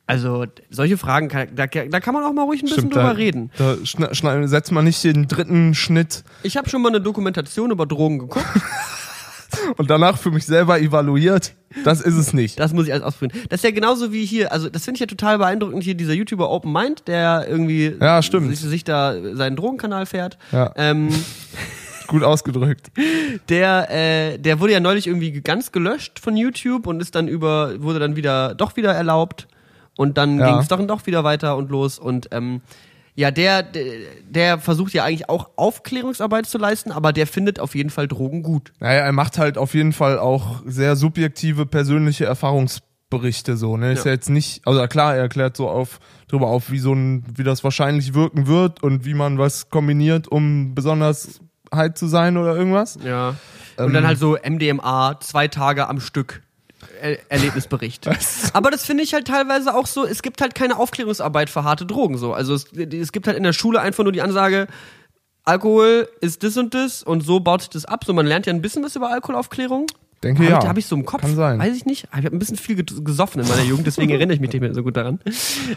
Also, solche Fragen, kann, da, da kann man auch mal ruhig ein bisschen Stimmt, drüber da, reden. Da schna- schneiden, setzt man nicht den dritten Schnitt Ich habe schon mal eine Dokumentation über Drogen geguckt. und danach für mich selber evaluiert. Das ist es nicht. Das muss ich alles ausprobieren. Das ist ja genauso wie hier, also das finde ich ja total beeindruckend hier, dieser YouTuber Open Mind, der irgendwie Ja, stimmt. Sich, sich da seinen Drogenkanal fährt. Ja. Ähm, Gut ausgedrückt. der, äh, der wurde ja neulich irgendwie ganz gelöscht von YouTube und ist dann über, wurde dann wieder, doch wieder erlaubt. und dann Ja. ging es doch doch wieder weiter und los und ähm, ja, der, der, der versucht ja eigentlich auch Aufklärungsarbeit zu leisten, aber der findet auf jeden Fall Drogen gut. Naja, er macht halt auf jeden Fall auch sehr subjektive persönliche Erfahrungsberichte so, ne? Ist Ja. ja jetzt nicht, also klar, er erklärt so auf drüber auf, wie so ein, wie das wahrscheinlich wirken wird und wie man was kombiniert, um besonders high zu sein oder irgendwas. Ja. Und dann halt so MDMA, zwei Tage am Stück. Er Erlebnisbericht. Aber das finde ich halt teilweise auch so, es gibt halt keine Aufklärungsarbeit für harte Drogen so. Also es, es gibt halt in der Schule einfach nur die Ansage, Alkohol ist das und das und so baut sich das ab. So, man lernt ja ein bisschen was über Alkoholaufklärung. Denke Habe ja. ich, hab ich so im Kopf? Kann sein. Weiß ich nicht. Ich habe ein bisschen viel ge- gesoffen in meiner Jugend, deswegen erinnere ich mich nicht mehr so gut daran.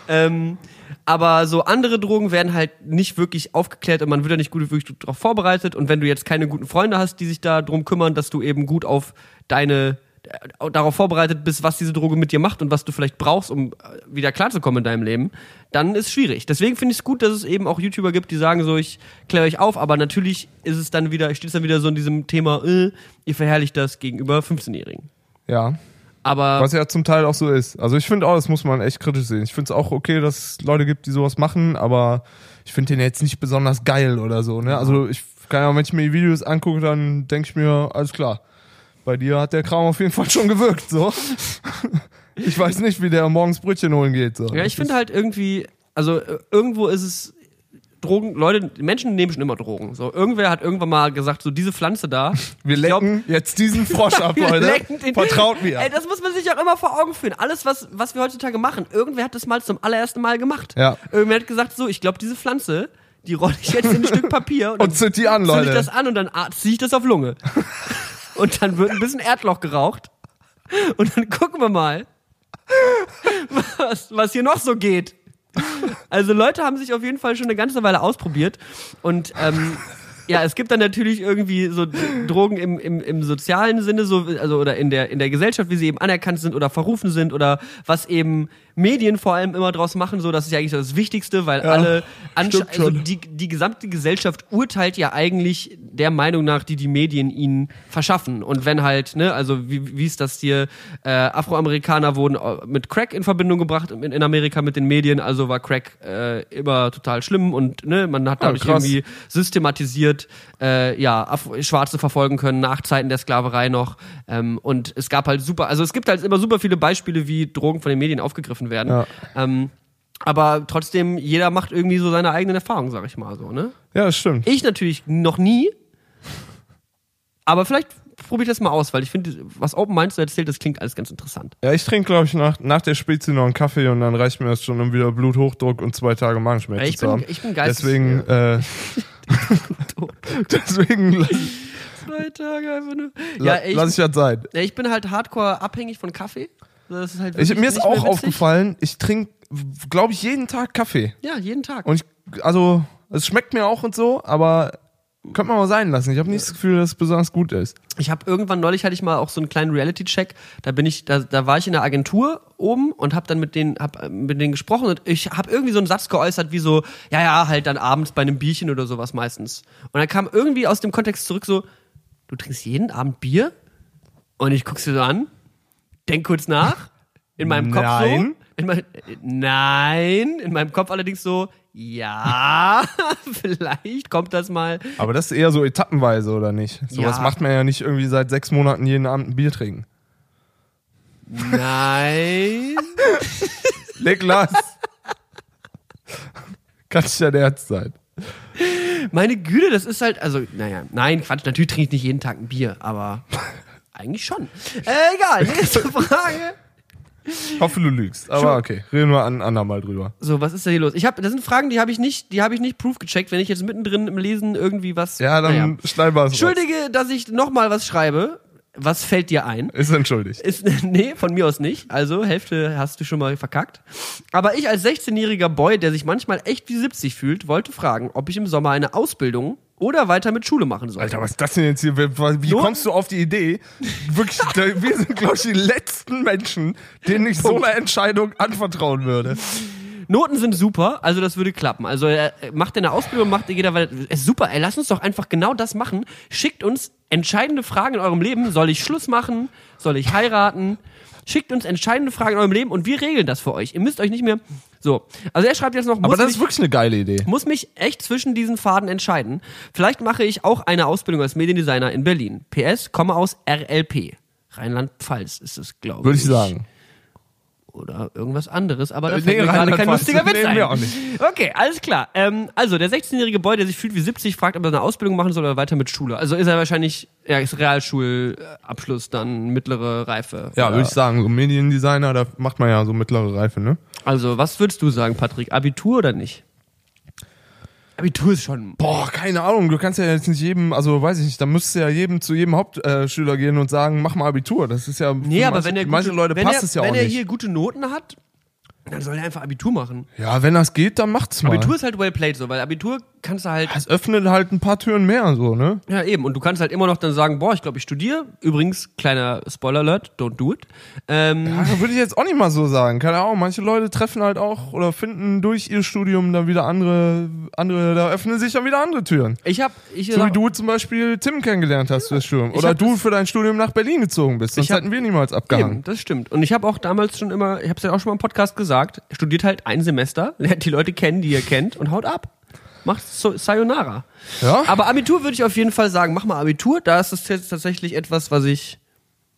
Ähm, aber so andere Drogen werden halt nicht wirklich aufgeklärt und man wird ja nicht gut wirklich darauf vorbereitet. Und wenn du jetzt keine guten Freunde hast, die sich da drum kümmern, dass du eben gut auf deine darauf vorbereitet bist, was diese Droge mit dir macht und was du vielleicht brauchst, um äh, wieder klarzukommen in deinem Leben, dann ist es schwierig. Deswegen finde ich es gut, dass es eben auch YouTuber gibt, die sagen so, ich kläre euch auf, aber natürlich ist es dann wieder, steht es dann wieder so in diesem Thema, äh, ihr verherrlicht das gegenüber 15-Jährigen. Ja. Aber Was ja zum Teil auch so ist. Also ich finde auch, das muss man echt kritisch sehen. Ich finde es auch okay, dass es Leute gibt, die sowas machen, aber ich finde den jetzt nicht besonders geil oder so. Ne? Also ich kann ja, wenn ich mir die Videos angucke, dann denke ich mir, alles klar. Bei dir hat der Kram auf jeden Fall schon gewirkt. So. Ich weiß nicht, wie der morgens Brötchen holen geht. So. ja, ich finde halt irgendwie, also äh, irgendwo ist es Drogen, Leute, Menschen nehmen schon immer Drogen. So, irgendwer hat irgendwann mal gesagt, so diese Pflanze da. wir ich glaub- lecken jetzt diesen Frosch ab, Leute. lecken Vertraut mir. Ey, das muss man sich auch immer vor Augen führen. Alles, was, was wir heutzutage machen, irgendwer hat das mal zum allerersten Mal gemacht. Ja. Irgendwer hat gesagt, so, ich glaube, diese Pflanze, die rolle ich jetzt in ein Stück Papier und, Und zünd die an, zünd Leute. ich das an und dann ziehe ich das auf Lunge. und dann wird ein bisschen Erdloch geraucht. Und dann gucken wir mal, was, was hier noch so geht. Also Leute haben sich auf jeden Fall schon eine ganze Weile ausprobiert und ähm, ja, es gibt dann natürlich irgendwie so Drogen im, im, im sozialen Sinne, so, also oder in der, in der Gesellschaft, wie sie eben anerkannt sind oder verrufen sind oder was eben Medien vor allem immer draus machen, so, das ist ja eigentlich das Wichtigste, weil alle, ansch- stimmt also die, die gesamte Gesellschaft urteilt ja eigentlich der Meinung nach, die die Medien ihnen verschaffen. Und wenn halt, ne, also wie, wie ist das hier, äh, Afroamerikaner wurden äh, mit Crack in Verbindung gebracht in, in Amerika mit den Medien, also war Crack äh, immer total schlimm und ne, man hat dadurch krass. irgendwie systematisiert, äh, ja, Af Schwarze verfolgen können nach Zeiten der Sklaverei noch. Ähm, und es gab halt super, also es gibt halt immer super viele Beispiele, wie Drogen von den Medien aufgegriffen werden. Ja. Ähm, aber trotzdem, jeder macht irgendwie so seine eigenen Erfahrungen, sag ich mal so, ne? Ja, das stimmt. Ich natürlich noch nie. Aber vielleicht probiere ich das mal aus, weil ich finde, was Open Minds so erzählt, das klingt alles ganz interessant. Ja, ich trinke, glaube ich, nach, nach der Spezi noch einen Kaffee und dann reicht mir das schon, um wieder Bluthochdruck und zwei Tage Magenschmerzen Ich zu bin- haben. ich bin geistes- Deswegen, äh, deswegen Zwei Tage einfach nur. Ja, ich, lass ich das sein. ja, ich bin halt hardcore abhängig von Kaffee. Ist halt Ich, mir ist auch aufgefallen, ich trinke, glaube ich, jeden Tag Kaffee. Ja, jeden Tag. Und ich, also, es schmeckt mir auch und so, aber könnte man mal sein lassen. Ich habe nicht das Gefühl, dass es besonders gut ist. Ich habe irgendwann neulich hatte ich mal auch so einen kleinen Reality-Check. Da bin ich, da, da war ich in der Agentur oben und habe dann mit denen, hab äh, mit denen gesprochen und ich habe irgendwie so einen Satz geäußert wie so, ja ja, halt dann abends bei einem Bierchen oder sowas meistens. Und dann kam irgendwie aus dem Kontext zurück so, du trinkst jeden Abend Bier? Und ich guck's dir so an, denk kurz nach, in meinem Kopf Nein. so, in mein, nein, in meinem Kopf allerdings so, ja, vielleicht kommt das mal. Aber das ist eher so etappenweise, oder nicht? Sowas Ja. macht man ja nicht irgendwie seit sechs Monaten jeden Abend ein Bier trinken. Nein. Niklas! Kann nicht dein Ernst sein. Meine Güte, das ist halt, also, naja, nein, Quatsch, natürlich trinke ich nicht jeden Tag ein Bier, aber eigentlich schon. Äh, egal, nächste Frage. Ich hoffe, du lügst. Aber okay, reden wir an andermal drüber. So, was ist da hier los? Ich hab, das sind Fragen, die habe ich nicht, die habe ich nicht proof gecheckt, wenn ich jetzt mittendrin im Lesen irgendwie was. Ja, dann naja. schneiden wir es. Entschuldige, dass ich nochmal was schreibe. Was fällt dir ein? Ist entschuldigt. Ist, nee, von mir aus nicht. Also, Hälfte hast du schon mal verkackt. Aber ich als 16-jähriger Boy, der sich manchmal echt wie 70 fühlt, wollte fragen, ob ich im Sommer eine Ausbildung oder weiter mit Schule machen soll. Alter, was ist das denn jetzt hier? Wie Nur- kommst du auf die Idee? Wirklich, wir sind, glaube ich, die letzten Menschen, denen ich so eine Entscheidung anvertrauen würde. Noten sind super, also das würde klappen. Also äh, macht eine Ausbildung, macht jeder, weil es ist super. Ey, lasst uns doch einfach genau das machen. Schickt uns entscheidende Fragen in eurem Leben. Soll ich Schluss machen? Soll ich heiraten? Schickt uns entscheidende Fragen in eurem Leben und wir regeln das für euch. Ihr müsst euch nicht mehr. So. Also er schreibt jetzt noch, Aber das mich, ist wirklich eine geile Idee. muss mich echt zwischen diesen Faden entscheiden. Vielleicht mache ich auch eine Ausbildung als Mediendesigner in Berlin. PS, komme aus RLP. Rheinland-Pfalz ist es, glaube ich. Würde ich sagen. Oder irgendwas anderes, aber da Äh, fällt nee, mir gerade kein lustiger Witz Nee, ein. mir auch nicht. Okay, alles klar. Ähm, also, der 16-jährige Boy, der sich fühlt wie 70, fragt, ob er eine Ausbildung machen soll oder weiter mit Schule. Also ist er wahrscheinlich, ja, ist Realschulabschluss, dann mittlere Reife. Ja, würde ich sagen, so Mediendesigner, da macht man ja so mittlere Reife, ne? Also, was würdest du sagen, Patrick? Abitur oder nicht? Abitur ist schon. Boah, keine Ahnung, du kannst ja jetzt nicht jedem, also weiß ich nicht, da müsstest du ja jedem zu jedem Hauptschüler gehen und sagen, mach mal Abitur. Das ist ja Nee, aber manche, wenn er manche gute, Leute wenn passt er, es ja wenn auch er nicht. hier gute Noten hat, dann soll er einfach Abitur machen. ja, wenn das geht, dann macht's mal. Abitur ist halt well played so, weil Abitur kannst du halt es öffnet halt ein paar Türen mehr, so, ne? Ja, eben. Und du kannst halt immer noch dann sagen, boah, ich glaube, ich studiere. Übrigens, kleiner Spoiler-Alert, don't do it. Ähm, Ja, würde ich jetzt auch nicht mal so sagen. Keine Ahnung, manche Leute treffen halt auch oder finden durch ihr Studium dann wieder andere, andere, da öffnen sich dann wieder andere Türen. ich habe ich So wie du zum Beispiel Tim kennengelernt hast für das Studium. Oder du das- für dein Studium nach Berlin gezogen bist. Sonst hab- hätten wir niemals abgehangen. Eben, das stimmt. Und ich habe auch damals schon immer, ich habe es ja auch schon mal im Podcast gesagt, studiert halt ein Semester, lernt die Leute kennen, die ihr kennt und haut ab. Macht so Sayonara. Ja? Aber Abitur würde ich auf jeden Fall sagen, mach mal Abitur. Da ist es jetzt tatsächlich etwas, was ich,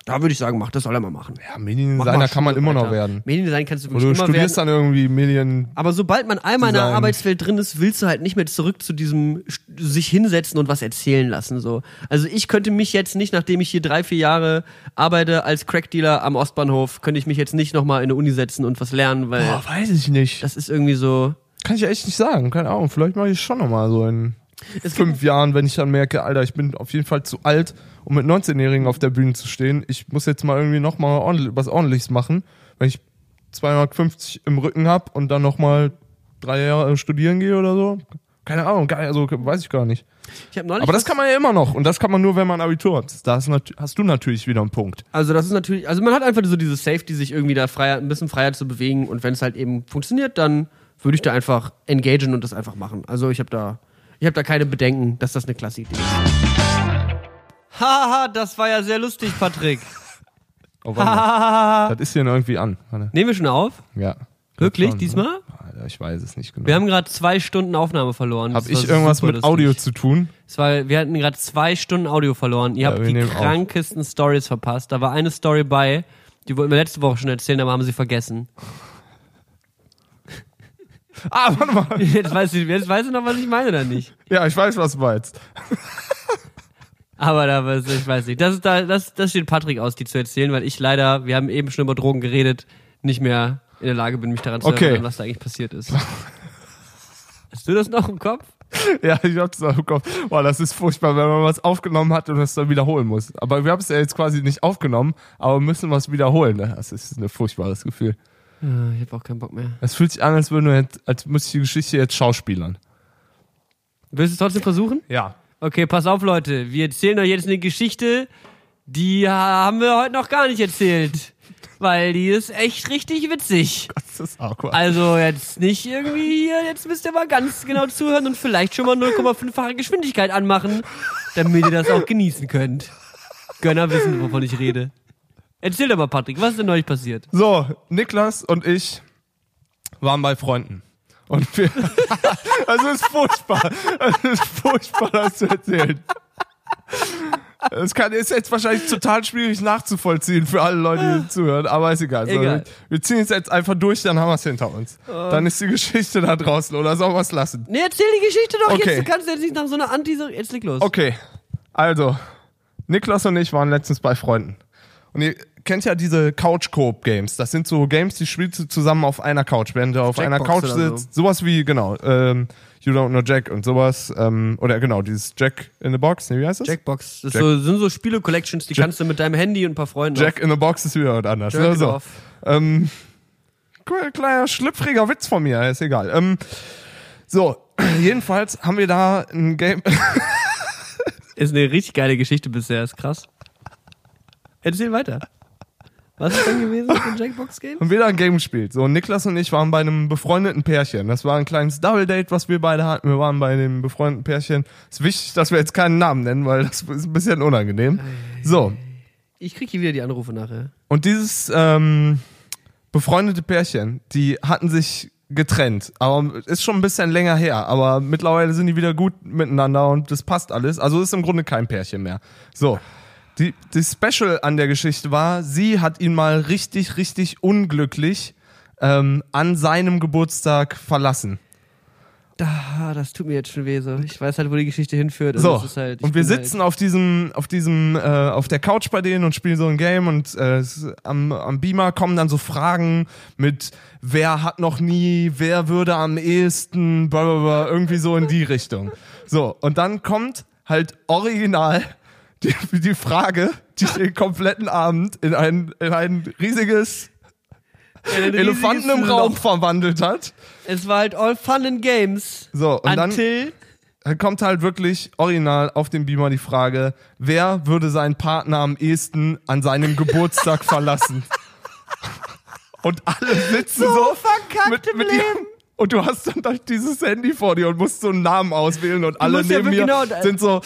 da würde ich sagen, mach, das soll er mal machen. Ja, Mach Mediendesigner mal kann man immer noch weiter. werden. Mediendesign kannst du Oder wirklich du immer werden. studierst dann irgendwie Medien. Aber sobald man einmal in der. Arbeitswelt drin ist, willst du halt nicht mehr zurück zu diesem sich hinsetzen und was erzählen lassen. So. Also ich könnte mich jetzt nicht, nachdem ich hier drei, vier Jahre arbeite als Crackdealer am Ostbahnhof, könnte ich mich jetzt nicht nochmal in eine Uni setzen und was lernen, weil Boah, weiß ich nicht. das ist irgendwie so. Kann ich echt nicht sagen. Keine Ahnung. Vielleicht mache ich schon nochmal so in Es fünf Jahren, wenn ich dann merke, Alter, ich bin auf jeden Fall zu alt, um mit 19-Jährigen auf der Bühne zu stehen. Ich muss jetzt mal irgendwie nochmal ordentlich, was ordentliches machen. Wenn ich 250 im Rücken hab und dann nochmal drei Jahre studieren gehe oder so. Keine Ahnung, also weiß ich gar nicht. Ich habe. Aber das kann man ja immer noch. Und das kann man nur, wenn man Abitur hat. Da hast du natürlich wieder einen Punkt. Also das ist natürlich, also man hat einfach so diese Safety, sich irgendwie da freier, ein bisschen freier zu bewegen und wenn es halt eben funktioniert, dann würde ich da einfach engagen und das einfach machen. Also ich habe da, ich habe da keine Bedenken, dass das eine klasse Idee ist. Haha, das war ja sehr lustig, Patrick. Oh, warte das ist hier irgendwie an. Warte. Nehmen wir schon auf? Ja. Wirklich, Schon, diesmal? ne? Alter, ich weiß es nicht genau. Wir haben gerade zwei Stunden Aufnahme verloren. Hab Das ich irgendwas mit lustig. Audio zu tun? Es war, wir hatten gerade zwei Stunden Audio verloren. Ihr Ja, habt die krankesten Stories verpasst. Da war eine Story bei, die wollten wir letzte Woche schon erzählen, aber haben sie vergessen. Ah, warte mal. Jetzt weißt du, jetzt weißt du noch, was ich meine oder nicht? Ja, ich weiß, was du meinst. Aber da, weiß ich weiß nicht. Das, da, das, das steht Patrick aus, die zu erzählen, weil ich leider, wir haben eben schon über Drogen geredet, nicht mehr in der Lage bin, mich daran zu Okay. erinnern, was da eigentlich passiert ist. Hast du das noch im Kopf? Ja, ich hab's noch im Kopf. Boah, das ist furchtbar, wenn man was aufgenommen hat und es dann wiederholen muss. Aber wir haben es ja jetzt quasi nicht aufgenommen, aber müssen was wiederholen. Das ist ein furchtbares Gefühl. Äh, Ich habe auch keinen Bock mehr. Es fühlt sich an, als würden wir jetzt, als müsste ich die Geschichte jetzt schauspielern. Willst du es trotzdem versuchen? Ja. Okay, pass auf, Leute. Wir erzählen euch jetzt eine Geschichte, die haben wir heute noch gar nicht erzählt. Weil die ist echt richtig witzig. Das ist awkward. Also jetzt nicht irgendwie hier, jetzt müsst ihr mal ganz genau zuhören und vielleicht schon mal 0,5-fache Geschwindigkeit anmachen, damit ihr das auch genießen könnt. Gönner wissen, wovon ich rede. Erzähl doch mal, Patrick, was ist denn neulich passiert? So, Niklas und ich waren bei Freunden. Und wir. also es ist furchtbar. Es ist furchtbar, das zu erzählen. Es kann, ist jetzt wahrscheinlich total schwierig nachzuvollziehen für alle Leute, die zuhören, aber ist egal. So, Egal. wir ziehen es jetzt einfach durch, dann haben wir es hinter uns. Dann ist die Geschichte da draußen oder sollen wir es lassen? Nee, erzähl die Geschichte doch Okay. jetzt. Du kannst jetzt nicht nach so einer Anti... Jetzt leg los. Okay, also, Niklas und ich waren letztens bei Freunden. Und kennt ja diese Couch-Coop-Games. Das sind so Games, die spielst du zusammen auf einer Couch. Während du auf einer Jackbox Couch oder so. sitzt, sowas wie, genau, ähm, You Don't Know Jack und sowas. Ähm, oder genau, dieses Jack in the Box, nee, wie heißt das? Jackbox. Das Jack- So, sind so Spiele-Collections, die kannst du mit deinem Handy und ein paar Freunden Jack in the Box ist wieder was anderes. It So. Ähm, kleiner- kleiner schlüpfriger Witz von mir, ist egal. Ähm, so, jedenfalls haben wir da ein Game. Ist eine richtig geile Geschichte bisher, ist krass. Erzähl weiter. Was ist denn gewesen mit dem Jackbox-Game? wir da ein Game gespielt. So, Niklas und ich waren bei einem befreundeten Pärchen. Das war ein kleines Double Date, was wir beide hatten. Wir waren bei dem befreundeten Pärchen. Ist wichtig, dass wir jetzt keinen Namen nennen, weil das ist ein bisschen unangenehm. So. Ich krieg hier wieder die Anrufe nachher. Und dieses ähm, befreundete Pärchen, die hatten sich getrennt. Aber ist schon ein bisschen länger her. Aber mittlerweile sind die wieder gut miteinander und das passt alles. Also ist im Grunde kein Pärchen mehr. So. Die, die Special an der Geschichte war, sie hat ihn mal richtig, richtig unglücklich ähm, an seinem Geburtstag verlassen. Da, das tut mir jetzt schon weh. So. Ich weiß halt, wo die Geschichte hinführt. und So, es ist halt, und wir bin sitzen auf diesem, auf diesem, äh, auf der Couch bei denen und spielen so ein Game und äh, am, am Beamer kommen dann so Fragen mit, wer hat noch nie, wer würde am ehesten, bla bla bla, irgendwie so in die Richtung. So, und dann kommt halt original die, die Frage, die den kompletten Abend in ein, in ein riesiges ein Elefanten im Raum Loch. verwandelt hat. Es war halt all fun and games. So, und dann until Dann kommt halt wirklich original auf dem Beamer die Frage, wer würde seinen Partner am ehesten an seinem Geburtstag verlassen? Und alle sitzen so, So verkackt im Leben. und du hast dann halt dieses Handy vor dir und musst so einen Namen auswählen und alle ja neben wirklich mir genau- sind so,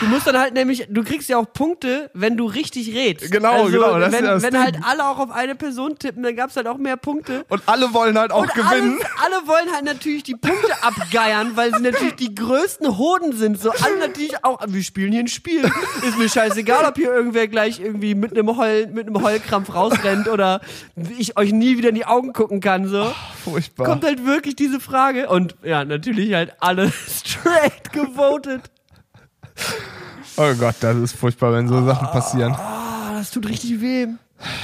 Du musst dann halt nämlich, du kriegst ja auch Punkte, wenn du richtig redst. Genau, also, genau, das ist wenn, ja das wenn Ding. halt alle auch auf eine Person tippen, dann gab's halt auch mehr Punkte. und alle wollen halt auch Und gewinnen. Alle, alle wollen halt natürlich die Punkte abgeiern, weil sie natürlich die größten Hoden sind. So alle natürlich auch, wir spielen hier ein Spiel. Ist mir scheißegal, ob hier irgendwer gleich irgendwie mit einem Heul, mit einem Heulkrampf rausrennt oder ich euch nie wieder in die Augen gucken kann. So Furchtbar. kommt halt wirklich diese Frage und ja, natürlich halt alle straight gewotet. Oh Gott, das ist furchtbar, wenn so Sachen passieren. Ah, das tut richtig weh.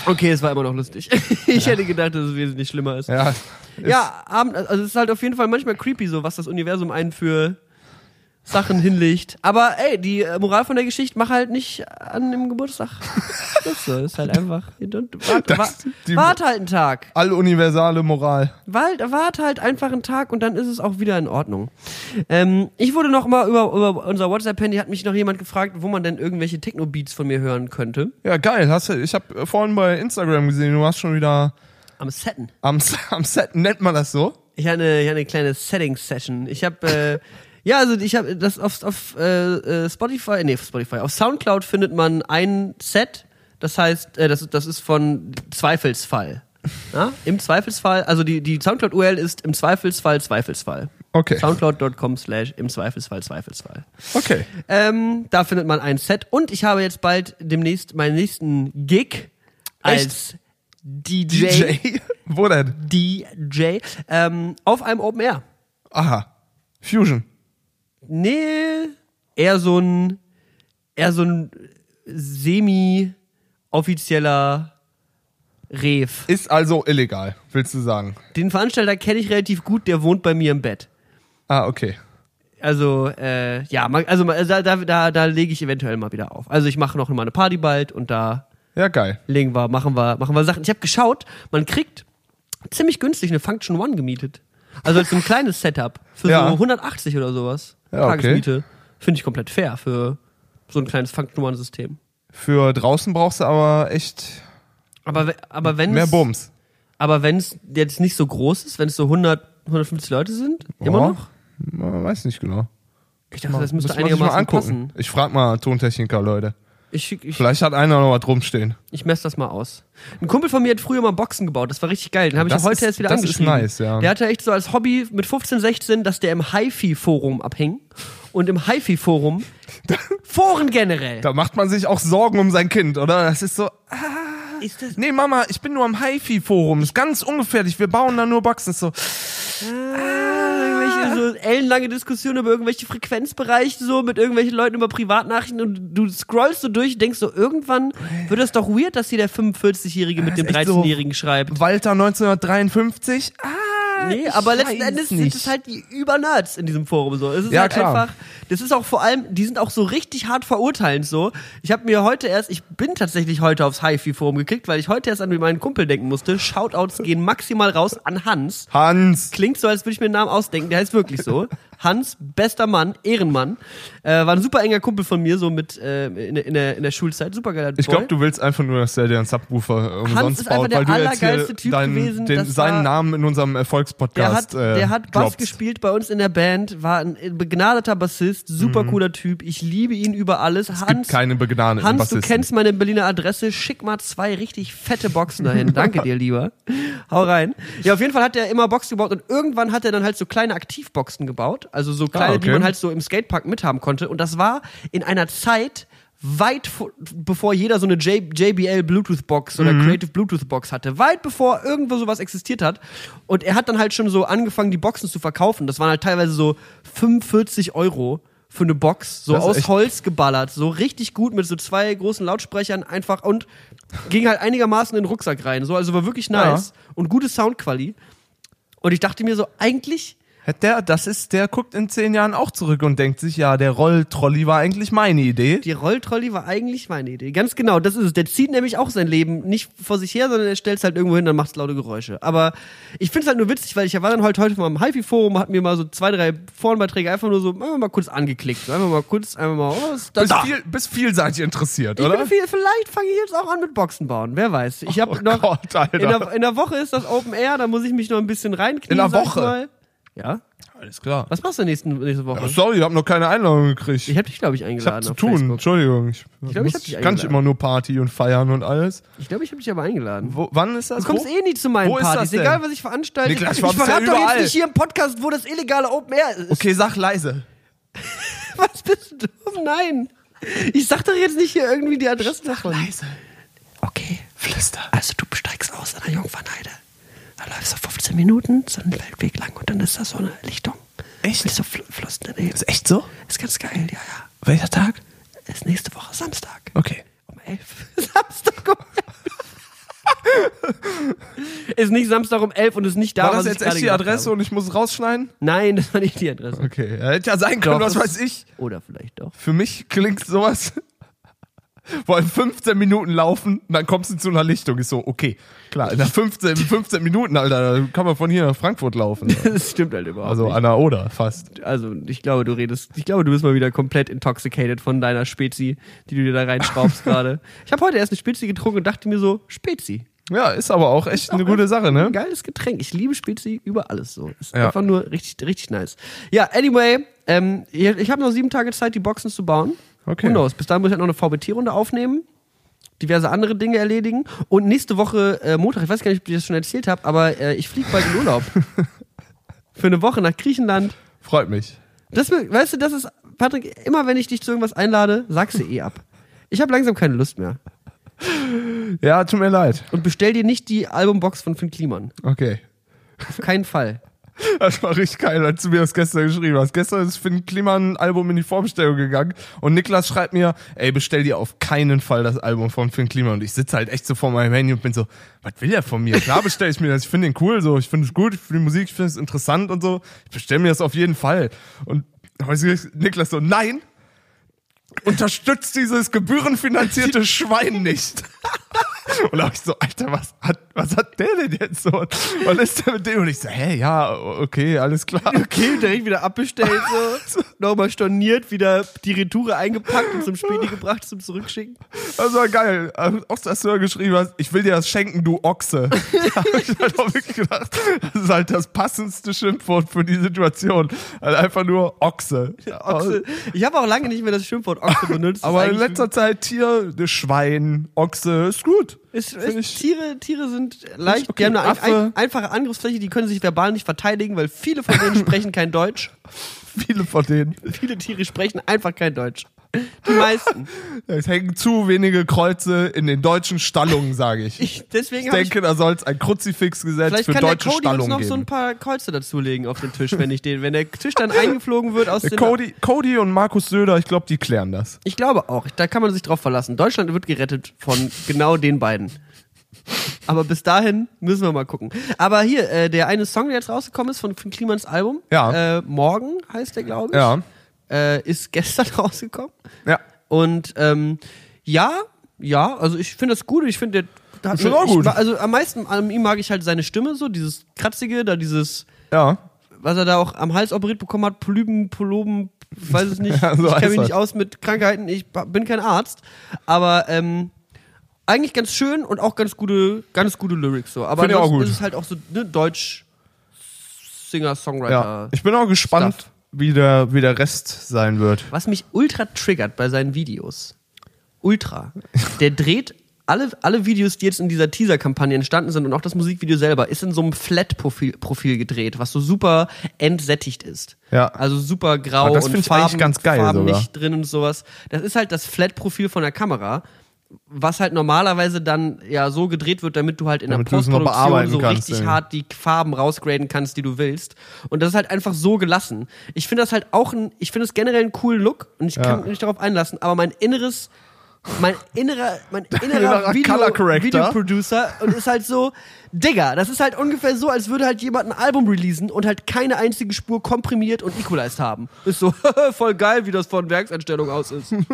Okay, es war immer noch lustig. Ich hätte gedacht, dass es wesentlich schlimmer ist. Ja, Ja, Abend, also es ist halt auf jeden Fall manchmal creepy so, was das Universum einen für Sachen hinlegt. Aber ey, die äh, Moral von der Geschichte mach halt nicht an dem Geburtstag. Das ist halt einfach. Warte die- wart halt einen Tag. alluniversale Moral. Wart, wart halt einfach einen Tag und dann ist es auch wieder in Ordnung. Ähm, ich wurde noch mal über, über unser WhatsApp-Handy hat mich noch jemand gefragt, wo man denn irgendwelche Techno-Beats von mir hören könnte. Ja, geil. Hast du, ich habe vorhin bei Instagram gesehen, du warst schon wieder Am Setten. am, am Set, nennt man das so? Ich hatte eine, ich hatte eine kleine Settings-Session. Ich habe äh, ja, also ich habe das auf, auf äh, äh, Spotify, nee, auf Spotify, auf Soundcloud findet man ein Set. Das heißt, äh, das, ist- das ist von Zweifelsfall. Ja? Im Zweifelsfall, also die, die Soundcloud-URL ist im Zweifelsfall Zweifelsfall. Okay. Soundcloud.com slash im Zweifelsfall Zweifelsfall. Okay. Ähm, da findet man ein Set und ich habe jetzt bald demnächst meinen nächsten Gig als DJ. DJ? Wo denn? DJ ähm, auf einem Open Air. Aha. Fusion. Nee, eher so ein eher so ein semi offizieller Rev. Ist also illegal, willst du sagen? Den Veranstalter kenne ich relativ gut, der wohnt bei mir im Bett. Ah, okay. Also, äh, ja, also da, da, da, da lege ich eventuell mal wieder auf. Also ich mache noch mal eine Party bald und da Ja, geil. legen wir, machen wir, machen wir Sachen. Ich habe geschaut, man kriegt ziemlich günstig eine Function One gemietet. Also als so ein kleines Setup für Ja. so 180 oder sowas. Ja, okay. Tagesmiete. Finde ich komplett fair für so ein kleines Function One System. Für draußen brauchst du aber echt Aber, aber wenn mehr es, Bums. aber wenn es jetzt nicht so groß ist, wenn es so 100, 150 Leute sind, immer Ja. noch? Man weiß nicht genau. Ich dachte, das müsste einigermaßen angucken. passen. Ich frag mal Tontechniker, Leute. Ich, schick- ich, Vielleicht hat einer noch was rumstehen. ich messe das mal aus. Ein Kumpel von mir hat früher mal Boxen gebaut, das war richtig geil. Den habe ich Das ja heute ist- erst wieder das ist angeschrieben. nice, ja. Der hatte echt so als Hobby mit 15, 16, dass der im HiFi-Forum abhängt. Und im HiFi-Forum, Foren generell. Da macht man sich auch Sorgen um sein Kind, oder? Das ist so, Ist das, nee Mama, ich bin nur am HiFi-Forum. Ist ganz ungefährlich. Wir bauen da nur Boxen. Ist so, irgendwelche ellenlange Diskussionen über irgendwelche Frequenzbereiche so mit irgendwelchen Leuten über Privatnachrichten und du scrollst so durch, denkst so, irgendwann wird das doch weird, dass hier der 45-Jährige mit dem ist echt so- 13-Jährigen schreibt. Walter 1953. Ah, Nee, aber letzten Endes sind nicht. es halt die Übernerds in diesem Forum so. Es ist Ja, halt klar. einfach, das ist auch vor allem, die sind auch so richtig hart verurteilend so. Ich habe mir heute erst, ich bin tatsächlich heute aufs HiFi-Forum geklickt, weil ich heute erst an meinen Kumpel denken musste. Shoutouts gehen maximal raus an Hans. Hans. Klingt so, als würde ich mir einen Namen ausdenken, der heißt wirklich so. Hans, bester Mann, Ehrenmann. Äh, war ein super enger Kumpel von mir, so mit äh, in, der- in, der, in der Schulzeit. Super geiler Ich glaube, du willst einfach nur, dass der dir einen Subwoofer umsonst baut, der weil du jetzt hier Typ deinen, gewesen, den, seinen war- Namen in unserem Der Erfolgspodcast hat, der äh, hat Bass gespielt bei uns in der Band, war ein begnadeter Bassist, super cooler Typ. Ich liebe ihn über alles. Mhm. Es Hans, gibt keine begnadeten Hans, Bassisten. du kennst meine Berliner Adresse. Schick mal zwei richtig fette Boxen dahin. Danke dir, lieber. Hau rein. Ja, auf jeden Fall hat er immer Boxen gebaut und irgendwann hat er dann halt so kleine Aktivboxen gebaut. Also so kleine, die okay. man halt so im Skatepark mithaben konnte. Und das war in einer Zeit, weit vor, bevor jeder so eine J JBL Bluetooth Box oder Mhm. Creative Bluetooth Box hatte, weit bevor irgendwo sowas existiert hat. Und er hat dann halt schon so angefangen, die Boxen zu verkaufen. Das waren halt teilweise so 45 Euro für eine Box, so aus echt- Holz geballert, so richtig gut mit so zwei großen Lautsprechern einfach und ging halt einigermaßen in den Rucksack rein. So, also war wirklich nice und gute Soundqualität. Und ich dachte mir so, eigentlich Der, das ist, der guckt in zehn Jahren auch zurück und denkt sich, ja, der Rolltrolli war eigentlich meine Idee. Die Rolltrolli war eigentlich meine Idee. Ganz genau, das ist es. Der zieht nämlich auch sein Leben nicht vor sich her, sondern er stellt es halt irgendwo hin, dann macht es laute Geräusche. Aber ich finde es halt nur witzig, weil ich war dann heute, heute mal im HiFi-Forum, hat mir mal so zwei, drei Forenbeiträge einfach nur so einfach mal kurz angeklickt. Einfach mal kurz, einfach mal, oh, ist das? Bist, da? viel, bist vielseitig interessiert, Ich oder? viel, vielleicht fange ich jetzt auch an mit Boxen bauen. Wer weiß. Ich habe Oh noch Gott, in, der, in der Woche ist das Open Air, da muss ich mich noch ein bisschen reinknien. In der Woche? Ja. Alles klar. Was machst du nächsten, nächste Woche? Sorry, ich habe noch keine Einladung gekriegt. Ich habe dich, glaube ich, Ich eingeladen. hab zu tun, Facebook. Entschuldigung. Ich, glaub, ich hab muss- dich kann nicht immer nur Party und feiern und alles. Ich glaube, ich habe dich aber eingeladen. Wo, wann ist das? Du kommst Wo? eh nie zu meinen Wo ist Partys. das denn? Egal, was ich veranstalte. Niklas, ich ja verrate doch jetzt nicht hier im Podcast, wo das illegale Open Air ist. Okay, sag leise. Was bist du? Nein. Ich sag doch jetzt nicht hier irgendwie die Adresse davon. Leise. Okay. Flüster. Also du steigst aus an der Jungfernheide. Da läufst du 15 Minuten so einen Feldweg lang und dann ist da so eine Lichtung. Echt? Mit so Fl Fluss daneben. Ist echt so? Ist ganz geil, ja, ja. Welcher Tag? Ist nächste Woche Samstag. Okay. Um 11. Samstag um 11. ist nicht Samstag um 11 und ist nicht da, War das jetzt echt die Adresse Habe. und ich muss es rausschneiden? Nein, das war nicht die Adresse. Okay. Ja, hätte ja sein können, Doch, was weiß ich. Oder vielleicht doch. Für mich klingt sowas, wollen 15 Minuten laufen und dann kommst du zu einer Lichtung. Ist so, okay, klar, in der 15, 15 Minuten, Alter, da kann man von hier nach Frankfurt laufen. Das stimmt halt überhaupt Also nicht. an der Oder fast. Also ich glaube, du redest, ich glaube, du bist mal wieder komplett intoxicated von deiner Spezi, die du dir da reinschraubst gerade. Ich habe heute erst eine Spezi getrunken und dachte mir so, Spezi. Ja, ist aber auch echt eine auch gute Sache, ne? Ein geiles Getränk. Ich liebe Spezi über alles so. Ist Ja. einfach nur richtig, richtig nice. Ja, anyway, ähm, ich, ich habe noch sieben Tage Zeit, die Boxen zu bauen. Okay. Who knows? Bis dahin muss ich halt noch eine VBT-Runde aufnehmen, diverse andere Dinge erledigen und nächste Woche äh, Montag, ich weiß gar nicht, ob ich das schon erzählt habe, aber äh, ich fliege bald in Urlaub. Für eine Woche nach Griechenland. Freut mich. Das, weißt du, das ist, Patrick, immer wenn ich dich zu irgendwas einlade, sagst du eh ab. Ich habe langsam keine Lust mehr. Ja, tut mir leid. Und bestell dir nicht die Albumbox von Finn Kliman. Okay. Auf keinen Fall. Das war richtig geil, als du mir das gestern geschrieben hast. Gestern ist Finn Kliman ein Album in die Vorbestellung gegangen und Niklas schreibt mir, ey, bestell dir auf keinen Fall das Album von Finn Kliman. Und ich sitze halt echt so vor meinem Handy und bin so, was will er von mir? Klar bestell ich mir das, ich finde ihn cool, so, ich finde es gut, ich finde die Musik, ich finde es interessant und so. Ich bestell mir das auf jeden Fall. Und weiß ich, Niklas so, nein, unterstützt dieses gebührenfinanzierte Schwein nicht. Und da hab ich so, Alter, was hat, was hat der denn jetzt so? Was ist der mit dem? Und ich so, hä, ja, okay, alles klar. Okay, direkt wieder abbestellt, so. Nochmal storniert, wieder die Retoure eingepackt und zum Spedi gebracht zum Zurückschicken. Das war geil. Auch, dass du da geschrieben hast, ich will dir das schenken, du Ochse. Da hab ich halt auch wirklich gedacht, das ist halt das passendste Schimpfwort für die Situation. Also einfach nur Ochse. Ochse. Ich habe auch lange nicht mehr das Schimpfwort Ochse benutzt. Aber in letzter Zeit Tier, Schwein, Ochse, ist gut. Ist, ist, ich- Tiere, Tiere sind leicht, okay. die haben eine ein, ein, einfache Angriffsfläche, die können sich verbal nicht verteidigen, weil viele von denen sprechen kein Deutsch. Viele von denen. Viele Tiere sprechen einfach kein Deutsch. Die meisten. Es hängen zu wenige Kreuze in den deutschen Stallungen, sage ich. Ich Ich, deswegen ich denke, da soll es ein Kruzifixgesetz Vielleicht für kann der deutsche Cody uns Stallungen noch geben. so ein paar Kreuze dazulegen auf den Tisch, wenn ich den, wenn der Tisch dann eingeflogen wird aus Der. Cody, Cody und Markus Söder, ich glaube, die klären das. Ich glaube auch, da kann man sich drauf verlassen. Deutschland wird gerettet von genau den beiden. Aber bis dahin müssen wir mal gucken. Aber hier, äh, der eine Song, der jetzt rausgekommen ist von, von Klimans Album, Ja. äh, Morgen heißt der, glaube ich, Ja. Äh, ist gestern rausgekommen. Ja. Und ähm, ja, ja, also ich finde das gut. Ich finde, der hat mir- auch gut. Ich, also am meisten an ihm mag ich halt seine Stimme, so dieses kratzige, da dieses Ja. was er da auch am Hals operiert bekommen hat, Polypen, ich weiß es nicht. Ja, so ich kenne mich nicht aus mit Krankheiten, ich bin kein Arzt. Aber ähm, eigentlich ganz schön und auch ganz gute, ganz gute Lyrics so. Aber Find ansonsten ist es halt auch so ne, Deutsch Singer-Songwriter. Ja. Ich bin auch gespannt, Stuff. Wie der, wie der Rest sein wird. Was mich ultra triggert bei seinen Videos. Ultra. Der dreht alle, alle Videos, die jetzt in dieser Teaser-Kampagne entstanden sind und auch das Musikvideo selber, ist in so einem Flat-Profil Profil gedreht, was so super entsättigt ist. Ja. Also super grau und Farben, eigentlich ganz geil Farben nicht drin und sowas. Das ist halt das Flat-Profil von der Kamera, was halt normalerweise dann ja so gedreht wird, damit du halt in Damit der Postproduktion so kannst, richtig ja. hart die Farben rausgraden kannst, die du willst. Und das ist halt einfach so gelassen. Ich finde das halt auch ein, ich finde es generell einen coolen Look und ich kann mich nicht darauf einlassen, aber mein inneres, mein innerer, mein innerer Video. Videoproducer und ist halt so, Digga, das ist halt ungefähr so, als würde halt jemand ein Album releasen und halt keine einzige Spur komprimiert und equalized haben. Ist so, voll geil, wie das von Werkseinstellung aus ist.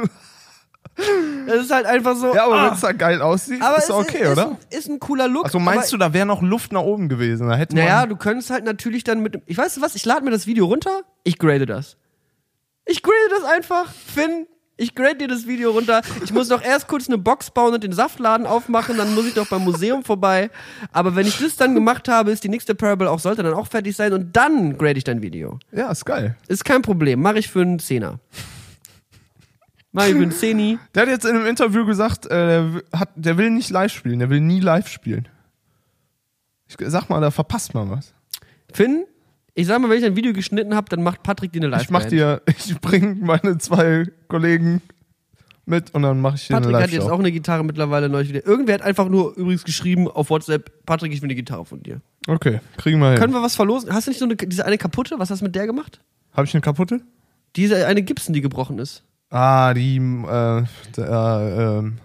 Das ist halt einfach so. Ja, aber ah. wenn es da geil aussieht, Aber ist es okay, ist, oder? Ist ein, ist ein cooler Look. Also meinst du, da wäre noch Luft nach oben gewesen? Da hätte Naja, du könntest halt natürlich dann mit. Ich weiß was, ich lade mir das Video runter, ich grade das. Ich grade das einfach. Finn, ich grade dir das Video runter. Ich muss doch erst kurz eine Box bauen und den Saftladen aufmachen, dann muss ich doch beim Museum vorbei. Aber wenn ich das dann gemacht habe, ist die nächste Parable auch, sollte dann auch fertig sein und dann grade ich dein Video. Ja, ist geil. Ist kein Problem, mache ich für einen Zehner. Mach ich einen Zehni. Der hat jetzt in einem Interview gesagt, äh, der, hat, der will nicht live spielen, der will nie live spielen. Ich sag mal, da verpasst man was. Finn, ich sag mal, wenn ich ein Video geschnitten habe, dann macht Patrick dir eine live Ich mach dir, ich bring meine zwei Kollegen mit und dann mache ich dir Patrick eine hat jetzt auch eine Gitarre mittlerweile neulich wieder. Irgendwer hat einfach nur übrigens geschrieben auf WhatsApp, Patrick, ich will eine Gitarre von dir. Okay, kriegen wir hin. Können wir was verlosen? Hast du nicht so eine, diese eine kaputte? Was hast du mit der gemacht? Habe ich eine kaputte? Diese eine Gibson, die gebrochen ist. Ah, die, äh, der, ähm,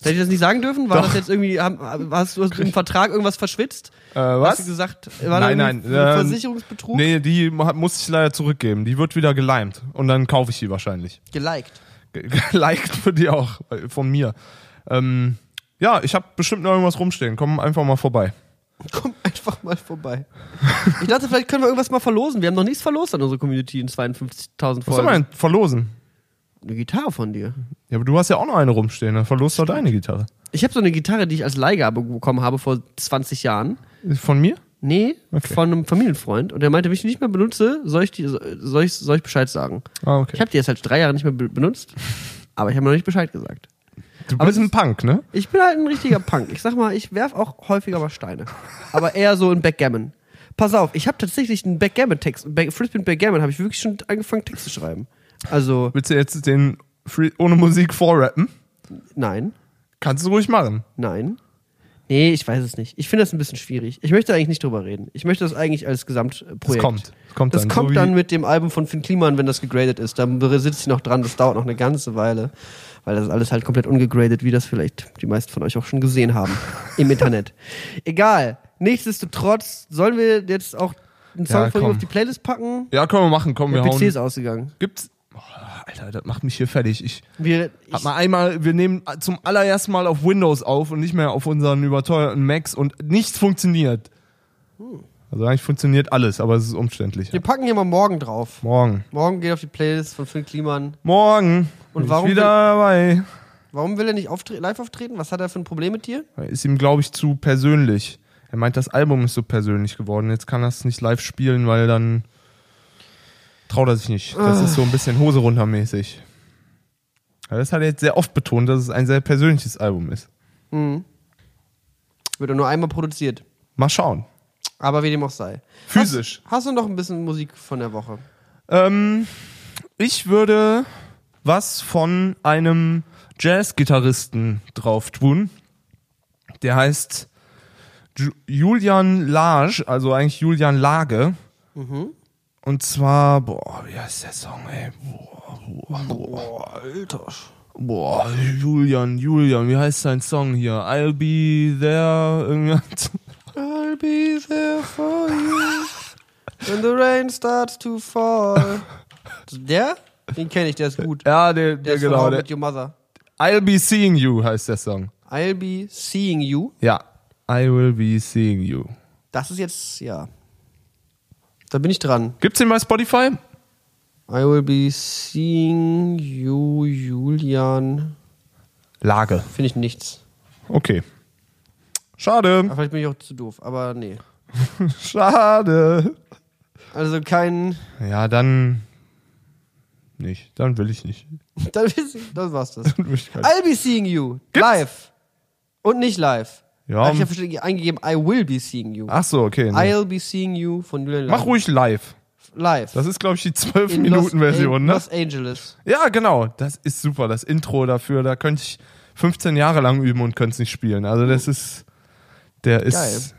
Hätte ich das nicht sagen dürfen? War Doch. das jetzt irgendwie, hast du hast im Vertrag irgendwas verschwitzt? äh, Hast was? du gesagt, war Nein, nein, ähm, Versicherungsbetrug? Nee, die mu- muss ich leider zurückgeben. Die wird wieder geleimt und dann kaufe ich die wahrscheinlich. Geliked. Ge- Geliked wird die auch äh, von mir. Ähm, ja, ich habe bestimmt noch irgendwas rumstehen. Komm einfach mal vorbei. Komm einfach mal vorbei. Ich dachte, vielleicht können wir irgendwas mal verlosen. Wir haben noch nichts verlost an unsere Community in 52.000 Was soll Folgen. man denn verlosen? Eine Gitarre von dir. Ja, aber du hast ja auch noch eine rumstehen. Dann verlost doch deine Gitarre. Ich habe so eine Gitarre, die ich als Leihgabe bekommen habe vor 20 Jahren. Von mir? Nee, Okay. von einem Familienfreund. Und der meinte, wenn ich die nicht mehr benutze, soll ich, die, soll ich, soll ich Bescheid sagen. Ah, okay. Ich habe die jetzt seit drei Jahren nicht mehr be benutzt, aber ich habe noch nicht Bescheid gesagt. du aber bist ein Punk, ne? Ich bin halt ein richtiger Punk. Ich sag mal, ich werf auch häufiger mal Steine. Aber eher so in Backgammon. Pass auf, ich habe tatsächlich einen Backgammon-Text. Back, Frisbee Backgammon habe ich wirklich schon angefangen, Text zu schreiben. Also, Willst du jetzt den Free ohne Musik vorrappen? nein, Kannst du ruhig machen. nein. Nee, ich weiß es nicht. Ich finde das ein bisschen schwierig. Ich möchte eigentlich nicht drüber reden. Ich möchte das eigentlich als Gesamtprojekt. Das kommt. Das kommt Das dann. kommt so dann mit dem Album von Finn Kliman, wenn das gegradet ist. Da sitze ich noch dran, das dauert noch eine ganze Weile. Weil das ist alles halt komplett ungegradet, wie das vielleicht die meisten von euch auch schon gesehen haben. Im Internet. Egal. Nichtsdestotrotz, sollen wir jetzt auch einen Song Ja, von ihm auf die Playlist packen? Ja, können wir machen. Komm, wir Der PC ist hauen. ausgegangen. Gibt's. Oh, Alter, das macht mich hier fertig. Ich Wir, ich, mal einmal, wir nehmen zum allerersten Mal auf Windows auf und nicht mehr auf unseren überteuerten Macs und nichts funktioniert. Also eigentlich funktioniert alles, aber es ist umständlich. wir packen hier mal morgen drauf. Morgen. Morgen geht auf die Playlist von Finn Kliman. Morgen. Und bin warum ich wieder dabei? Warum will er nicht auftre live auftreten? Was hat er für ein Problem mit dir? Ist ihm, glaube ich, zu persönlich. Er meint, das Album ist so persönlich geworden. Jetzt kann er es nicht live spielen, weil dann traut er sich nicht. Das ist so ein bisschen Hose runtermäßig. Das hat er jetzt sehr oft betont, dass es ein sehr persönliches Album ist. Wird er nur einmal produziert. Mal schauen. Aber wie dem auch sei. Physisch. Hast, hast du noch ein bisschen Musik von der Woche? Ähm, ich würde was von einem Jazz-Gitarristen drauf tun. Der heißt Ju Julian Lage, also eigentlich Julian Lage. Und zwar, boah, wie heißt der Song, ey? Boah, boah, boah. Alter. Boah, Julian, Julian, wie heißt sein Song hier? I'll be there. Irgendwas. I'll be there for you when the rain starts to fall. Der? Den kenne ich, der ist gut. Ja, der, Der der genau. Der, Your Mother. I'll be seeing you heißt der Song. I'll be seeing you. Ja. I will be seeing you. Das ist jetzt, ja. Da bin ich dran. Gibt's den bei Spotify? I will be seeing you, Julian. Lage. Finde ich nichts. Okay. Schade. Aber vielleicht bin ich auch zu doof. Aber nee. Schade. Also kein. Ja, dann nicht. Dann will ich nicht. Dann das war's das. Dann. I'll be seeing you. Gibt's? Live. Und nicht live. Ja. ich habe verstanden eingegeben, I will be seeing you. Ach so, okay. Nee. I'll be seeing you von Julian Mach ruhig live. live. Das ist, glaube ich, die 12 In Minuten Los, Version, in ne? Los Angeles. Ja, genau. Das ist super. Das Intro dafür, da könnte ich 15 Jahre lang üben und könnte es nicht spielen. Also das ist, der ist,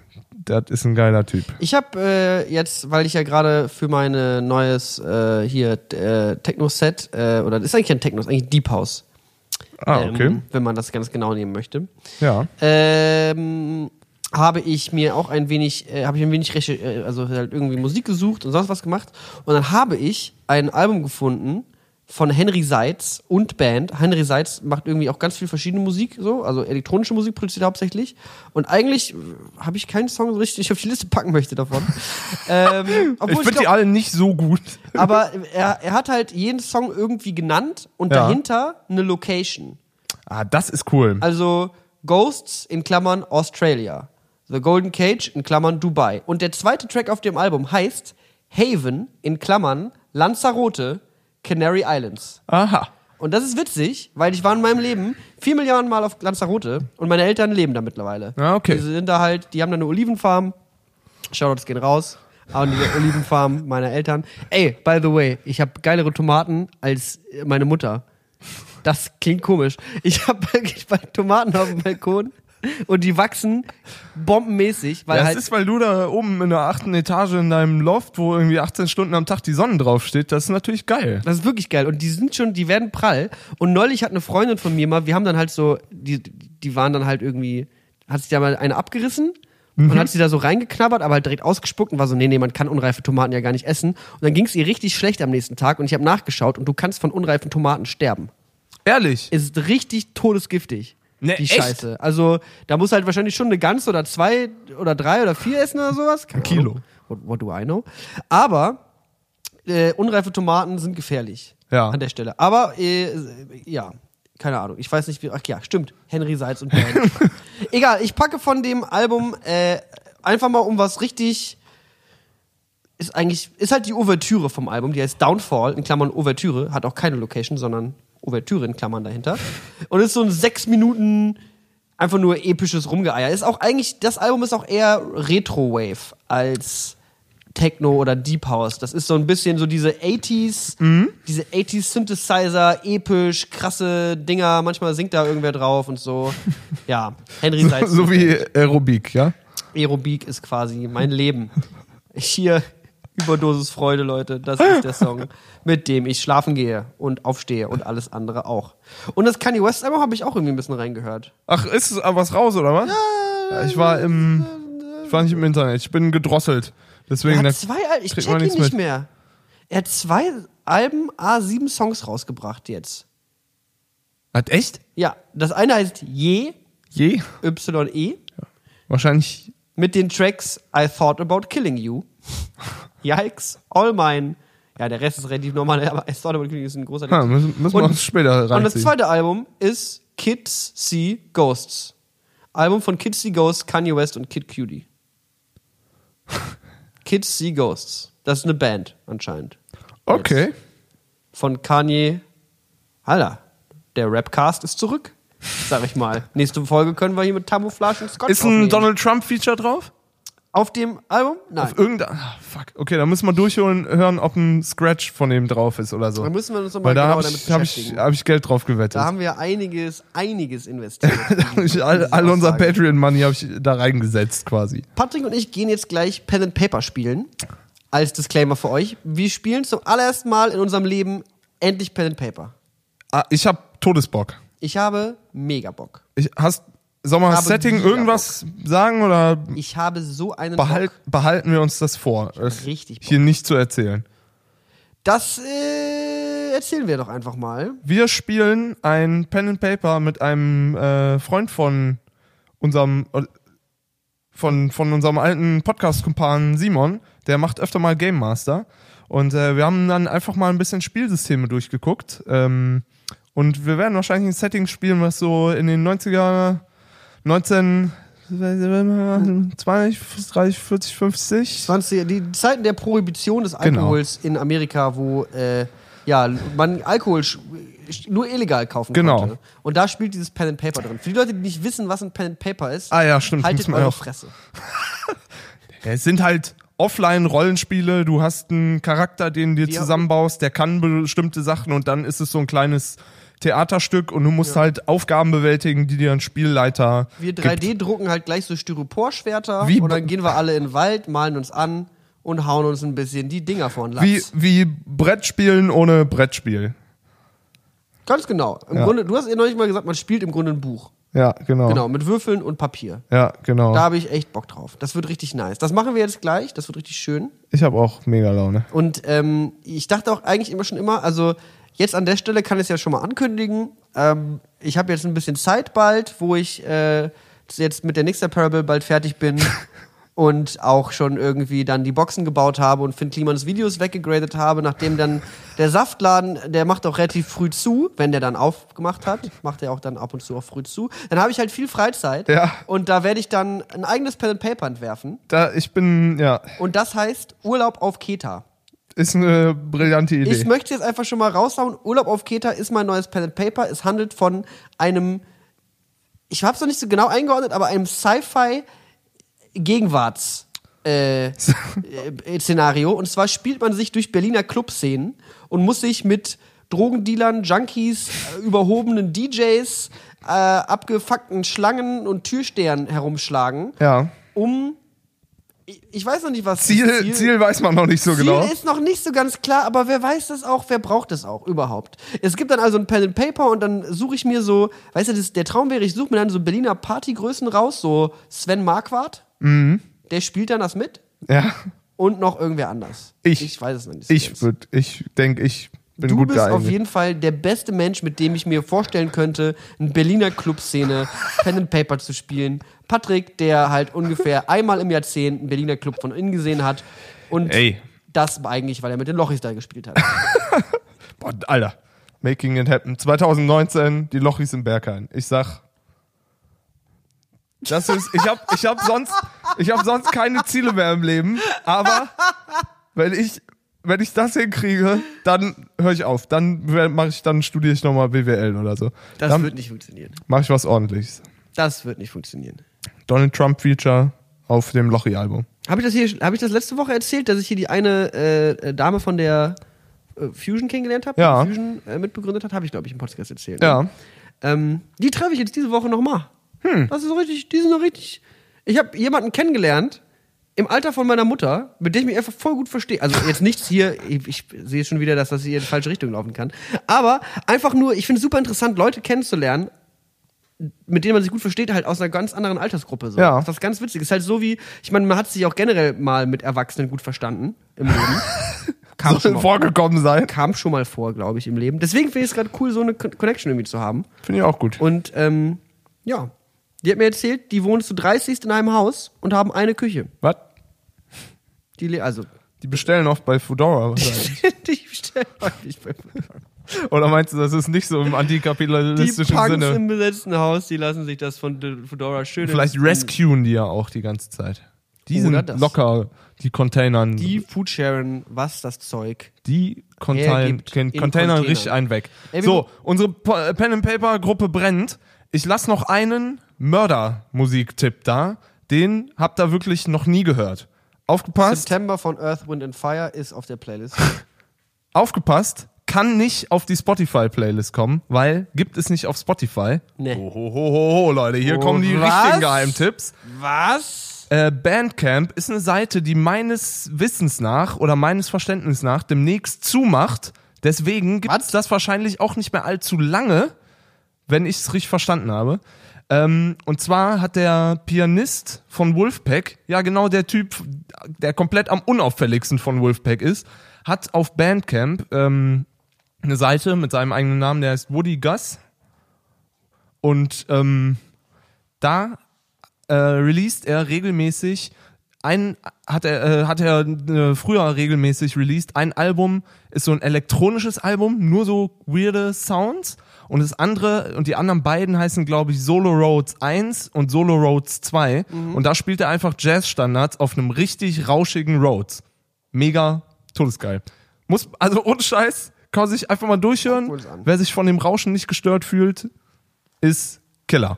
das ist ein geiler Typ. Ich habe äh, jetzt, weil ich ja gerade für meine neues äh, hier äh, Techno-Set, äh, oder das ist eigentlich kein Techno, ist eigentlich Deep House, Ah, okay. ähm, wenn man das ganz genau nehmen möchte. Ja. ähm, habe ich mir auch ein wenig, äh, habe ich ein wenig äh, also halt irgendwie Musik gesucht und sonst was gemacht. Und dann habe ich ein Album gefunden von Henry Seitz und Band. Henry Seitz macht irgendwie auch ganz viel verschiedene Musik, so, also elektronische Musik produziert er hauptsächlich. Und eigentlich äh, habe ich keinen Song so richtig auf die Liste packen möchte davon. ähm, Ich finde die alle nicht so gut. aber er, er hat halt jeden Song irgendwie genannt und Ja. dahinter eine Location. Ah, das ist cool. Also Ghosts in Klammern Australia. The Golden Cage in Klammern Dubai. Und der zweite Track auf dem Album heißt Haven in Klammern Lanzarote, Canary Islands. Aha. Und das ist witzig, weil ich war in meinem Leben vier Millionen Mal auf Lanzarote und meine Eltern leben da mittlerweile. Ah, okay. Die sind da halt, die haben da eine Olivenfarm. Shoutouts gehen raus. Aber die Olivenfarm meiner Eltern. Ey, by the way, ich habe geilere Tomaten als meine Mutter. Das klingt komisch. Ich habe wirklich bei Tomaten auf dem Balkon und die wachsen bombenmäßig, weil Ja, halt das ist, weil du da oben in der achten Etage in deinem Loft, wo irgendwie 18 Stunden am Tag die Sonne draufsteht, das ist natürlich geil. Das ist wirklich geil. Und die sind schon, die werden prall. Und neulich hat eine Freundin von mir mal, wir haben dann halt so, die, die waren dann halt irgendwie, hat sich da mal eine abgerissen und hat sie da so reingeknabbert, aber halt direkt ausgespuckt und war so, nee, nee, man kann unreife Tomaten ja gar nicht essen. Und dann ging es ihr richtig schlecht am nächsten Tag und ich habe nachgeschaut und du kannst von unreifen Tomaten sterben. Ehrlich. Ist richtig todesgiftig. Ne, die echt? Scheiße. Also, da muss halt wahrscheinlich schon eine Gans oder zwei oder drei oder vier essen oder sowas. Keine Kilo. Ahnung. What, what do I know? Aber äh, unreife Tomaten sind gefährlich. Ja. An der Stelle. Aber äh, ja, keine Ahnung. Ich weiß nicht, wie. Ach ja, stimmt. Henry Seitz und Band. Egal, ich packe von dem Album äh, einfach mal um was richtig. Ist eigentlich, ist halt die Ouvertüre vom Album, die heißt Downfall, in Klammern Ouvertüre, hat auch keine Location, sondern Ouvertüre in Klammern dahinter. Und ist so ein sechs Minuten einfach nur episches Rumgeeier. Ist auch eigentlich, das Album ist auch eher Retro-Wave als Techno oder Deep House. Das ist so ein bisschen so diese 80s, diese 80s Synthesizer, episch, krasse Dinger. Manchmal singt da irgendwer drauf und so. Ja, Henry Seitz. So wie Aerobik, ja? Aerobik ist quasi mein Leben. Hier Überdosis Freude, Leute. Das ist der Song, mit dem ich schlafen gehe und aufstehe und alles andere auch. Und das Kanye West Album habe ich auch irgendwie ein bisschen reingehört. Ach, ist es was raus, oder was? Ja, ich war im, ich war nicht im Internet, ich bin gedrosselt. Deswegen, Er hat zwei Alben, ich check ihn nicht mit. mehr. Er hat zwei Alben, A, sieben Songs rausgebracht jetzt. Hat echt? Ja, das eine heißt Je, Je? Y-E, Wahrscheinlich, mit den Tracks I Thought About Killing You, Yikes, All Mine. Ja, der Rest ist relativ normal, aber I Thought About Killing ist ein großer ha, müssen, müssen wir Und- uns später Und das reinziehen. zweite Album ist Kids See Ghosts. Album von Kids See Ghosts, Kanye West und Kid Cutie. Kids See Ghosts. Das ist eine Band anscheinend. Okay. Von Kanye. Alter, der Rapcast ist zurück. Sag ich mal. Nächste Folge können wir hier mit Camouflage und Scott Ist ein. Donald Trump Feature drauf? Auf dem Album? Nein. Auf irgendein, ah, fuck. Okay, da müssen wir durchholen, hören, ob ein Scratch von dem drauf ist oder so. Da müssen wir uns nochmal Weil da genau habe damit ich, hab ich, beschäftigen. hab ich Geld drauf gewettet. da haben wir einiges, einiges investiert. Da hab ich all, all unser. Patreon-Money habe ich da reingesetzt quasi. Patrick und ich gehen jetzt gleich Pen and Paper spielen. Als Disclaimer für euch. Wir spielen zum allerersten Mal in unserem Leben endlich Pen and Paper. Ah, ich habe Todesbock. Ich habe mega Bock. Ich, hast, soll man das Setting irgendwas sagen oder Ich habe so einen behalt, Bock. behalten wir uns das vor? Das richtig Bock. hier nicht zu erzählen. Das äh, erzählen wir doch einfach mal. Wir spielen ein Pen and Paper mit einem äh, Freund von unserem äh, von, von unserem alten Podcast-Kumpan Simon. Der macht öfter mal Game Master. Und äh, wir haben dann einfach mal ein bisschen Spielsysteme durchgeguckt. Ähm, und wir werden wahrscheinlich ein Setting spielen, was so in den 90er, 19, 20, 30, 40, 50. 20, die Zeiten der Prohibition des Alkohols in Amerika, wo äh, ja, man Alkohol nur illegal kaufen Genau. konnte. Und da spielt dieses Pen and Paper drin. Für die Leute, die nicht wissen, was ein Pen and Paper ist, Ah ja, stimmt. haltet eure auch- Fresse. Es sind halt Offline-Rollenspiele. Du hast einen Charakter, den du dir zusammenbaust, der kann bestimmte Sachen und dann ist es so ein kleines Theaterstück und du musst halt Aufgaben bewältigen, die dir ein Spielleiter Wir gibt. 3D-drucken halt gleich so Styroporschwerter Wie- und dann gehen wir alle in den Wald, malen uns an und hauen uns ein bisschen die Dinger vor den Latz. Wie, wie Brettspielen ohne Brettspiel. Ganz genau. Im Ja. Grunde, du hast ja neulich mal gesagt, man spielt im Grunde ein Buch. Ja, genau. Genau, mit Würfeln und Papier. Ja, genau. Da habe ich echt Bock drauf. Das wird richtig nice. Das machen wir jetzt gleich. Das wird richtig schön. ich habe auch mega Laune. Und ähm, ich dachte auch eigentlich immer schon immer, also jetzt an der Stelle kann ich es ja schon mal ankündigen. Ähm, ich habe jetzt ein bisschen Zeit bald, wo ich äh, jetzt mit der nächsten Parable bald fertig bin und auch schon irgendwie dann die Boxen gebaut habe und Finn Klimans Videos weggegradet habe, nachdem dann der Saftladen, der macht auch relativ früh zu, wenn der dann aufgemacht hat, macht er auch dann ab und zu auch früh zu. Dann habe ich halt viel Freizeit Ja. und da werde ich dann ein eigenes Pen and Paper entwerfen Da, ich bin, ja, und das heißt Urlaub auf Keta. ist eine brillante Idee. Ich möchte jetzt einfach schon mal raushauen. Urlaub auf Keta ist mein neues Pen and Paper. Es handelt von einem, ich habe es noch nicht so genau eingeordnet, aber einem Sci-Fi Gegenwarts äh, äh, Szenario. Und zwar spielt man sich durch Berliner Clubszenen und muss sich mit Drogendealern, Junkies, äh, überhobenen DJs, äh, abgefuckten Schlangen und Türstern herumschlagen, ja. um ich- ich weiß noch nicht, was das Ziel, Ziel, weiß man noch nicht so Ziel genau. ist noch nicht so ganz klar, aber wer weiß das auch, wer braucht das auch überhaupt? Es gibt dann also ein Pen and Paper und dann suche ich mir so, weißt du, das, der Traum wäre, ich suche mir dann so Berliner Partygrößen raus, so Sven Marquardt, Mhm. der spielt dann das mit Ja. und noch irgendwer anders. Ich. Ich weiß es noch nicht. so Ich würde, ich denke, ich bin Du gut bist geeignet. auf jeden Fall der beste Mensch, mit dem ich mir vorstellen könnte, eine Berliner Clubszene Pen and Paper zu spielen. Patrick, der halt ungefähr einmal im Jahrzehnt einen Berliner Club von innen gesehen hat und Ey. das eigentlich, weil er mit den Lochis da gespielt hat. Boah, Alter. Making it happen. 2019, die Lochis im Berghain. Ich sag. Das ist, ich hab, ich hab sonst, ich hab sonst keine Ziele mehr im Leben, aber wenn ich, wenn ich das hinkriege, dann höre ich auf. Dann mache ich, dann studiere ich nochmal BWL oder so. Das dann wird nicht funktionieren. mache ich was ordentliches. Das wird nicht funktionieren. Donald Trump Feature auf dem Lochi-Album. Habe ich das hier, habe ich das letzte Woche erzählt, dass ich hier die eine äh, Dame von der äh, Fusion kennengelernt habe? Ja. die Fusion äh, mitbegründet hat, habe ich glaube ich im Podcast erzählt. ne? Ja. Ähm, die treffe ich jetzt diese Woche nochmal. Hm. Das ist so richtig, die sind noch richtig. Ich habe jemanden kennengelernt im Alter von meiner Mutter, mit dem ich mich einfach voll gut verstehe. Also jetzt nichts hier, ich, ich sehe schon wieder, dass das hier in die falsche Richtung laufen kann. Aber einfach nur, ich finde es super interessant, Leute kennenzulernen, mit denen man sich gut versteht, halt aus einer ganz anderen Altersgruppe. So. Ja. Das ist was ganz witzig. Ist halt so wie, ich meine, man hat sich auch generell mal mit Erwachsenen gut verstanden im Leben. Kam, schon mal, vorgekommen sein. kam schon mal vor, glaube ich, im Leben. Deswegen finde ich es gerade cool, so eine Con- Connection irgendwie zu haben. Finde ich auch gut. Und ähm, ja, die hat mir erzählt, die wohnen zu 30 in einem Haus und haben eine Küche. Was? Die le- also Die bestellen oft bei Foodora. wahrscheinlich. die bestellen häufig bei Oder meinst du, das ist nicht so im Die antikapitalistischen Punks Sinne? im besetzten Haus, die lassen sich das von De- Fedora schön Vielleicht rescuen die ja auch die ganze Zeit. Die Oder sind das. locker, die Containern. die Foodsharen, was das Zeug. die Contain hergibt Con in Containern Containern. richtig einen weg. Ey, wir- so, unsere Po- äh, Pen and Paper Gruppe brennt. Ich lass noch einen Mörder-Musiktipp da. Den habt ihr wirklich noch nie gehört. Aufgepasst, September von Earth, Wind and Fire ist auf der Playlist. aufgepasst. Kann nicht auf die Spotify-Playlist kommen, weil gibt es nicht auf Spotify. Nee. Ho, ho, ho, ho, ho, Leute, hier Oh, kommen die was? richtigen Geheimtipps. Was? Äh, Bandcamp ist eine Seite, die meines Wissens nach oder meines Verständnisses nach demnächst zumacht. Deswegen gibt es das wahrscheinlich auch nicht mehr allzu lange, wenn ich es richtig verstanden habe. Ähm, und zwar hat der Pianist von Wolfpack, ja genau der Typ, der komplett am unauffälligsten von Wolfpack ist, hat auf Bandcamp ähm, eine Seite mit seinem eigenen Namen, der heißt Woody Gus. Und ähm, da äh, released er regelmäßig ein hat er äh, hat er äh, früher regelmäßig released ein Album ist so ein elektronisches Album nur so weirde Sounds und das andere und die anderen beiden heißen glaube ich Solo Roads 1 und Solo Roads 2 und da spielt er einfach Jazzstandards auf einem richtig rauschigen Rhodes mega todesgeil. Muss also ohne Scheiß kann man sich einfach mal durchhören. Wer sich von dem Rauschen nicht gestört fühlt ist Killer.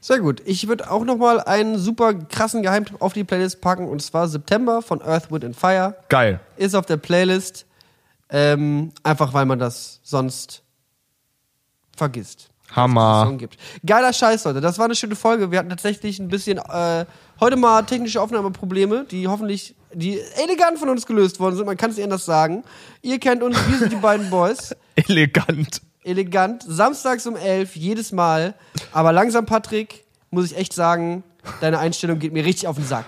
Sehr gut. Ich würde auch noch mal einen super krassen Geheimtipp auf die Playlist packen und zwar September von Earth, Wind and Fire. geil. Ist auf der Playlist. Ähm, einfach weil man das sonst vergisst. Hammer. Geiler Scheiß, Leute. Das war eine schöne Folge. Wir hatten tatsächlich ein bisschen äh, heute mal technische Aufnahmeprobleme, die hoffentlich die elegant von uns gelöst worden sind. Man kann es nicht anders sagen. Ihr kennt uns, wir sind die beiden Boys. elegant Elegant. Samstags um 11, jedes Mal. Aber langsam, Patrick, muss ich echt sagen, deine Einstellung geht mir richtig auf den Sack.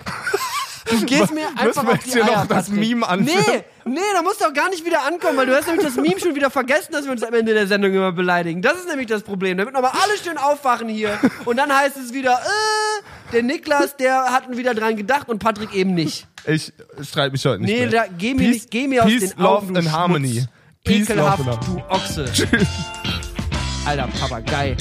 Du gehst mir einfach auf die Eier, noch das Patrick. Meme anführen? Nee, nee, da musst du auch gar nicht wieder ankommen, weil du hast nämlich das Meme schon wieder vergessen, dass wir uns am Ende der Sendung immer beleidigen. Das ist nämlich das Problem. Da wird nochmal alle schön aufwachen hier und dann heißt es wieder, äh, der Niklas, der hat wieder dran gedacht und Patrick eben nicht. Ich streite mich heute nicht Nee, mehr. da, geh mir nicht, geh mir aus Peace, den Augen, Love du and Harmony. Schmutz. Peace, Ekelhaft, Love du Ochse. Alter, Papagei.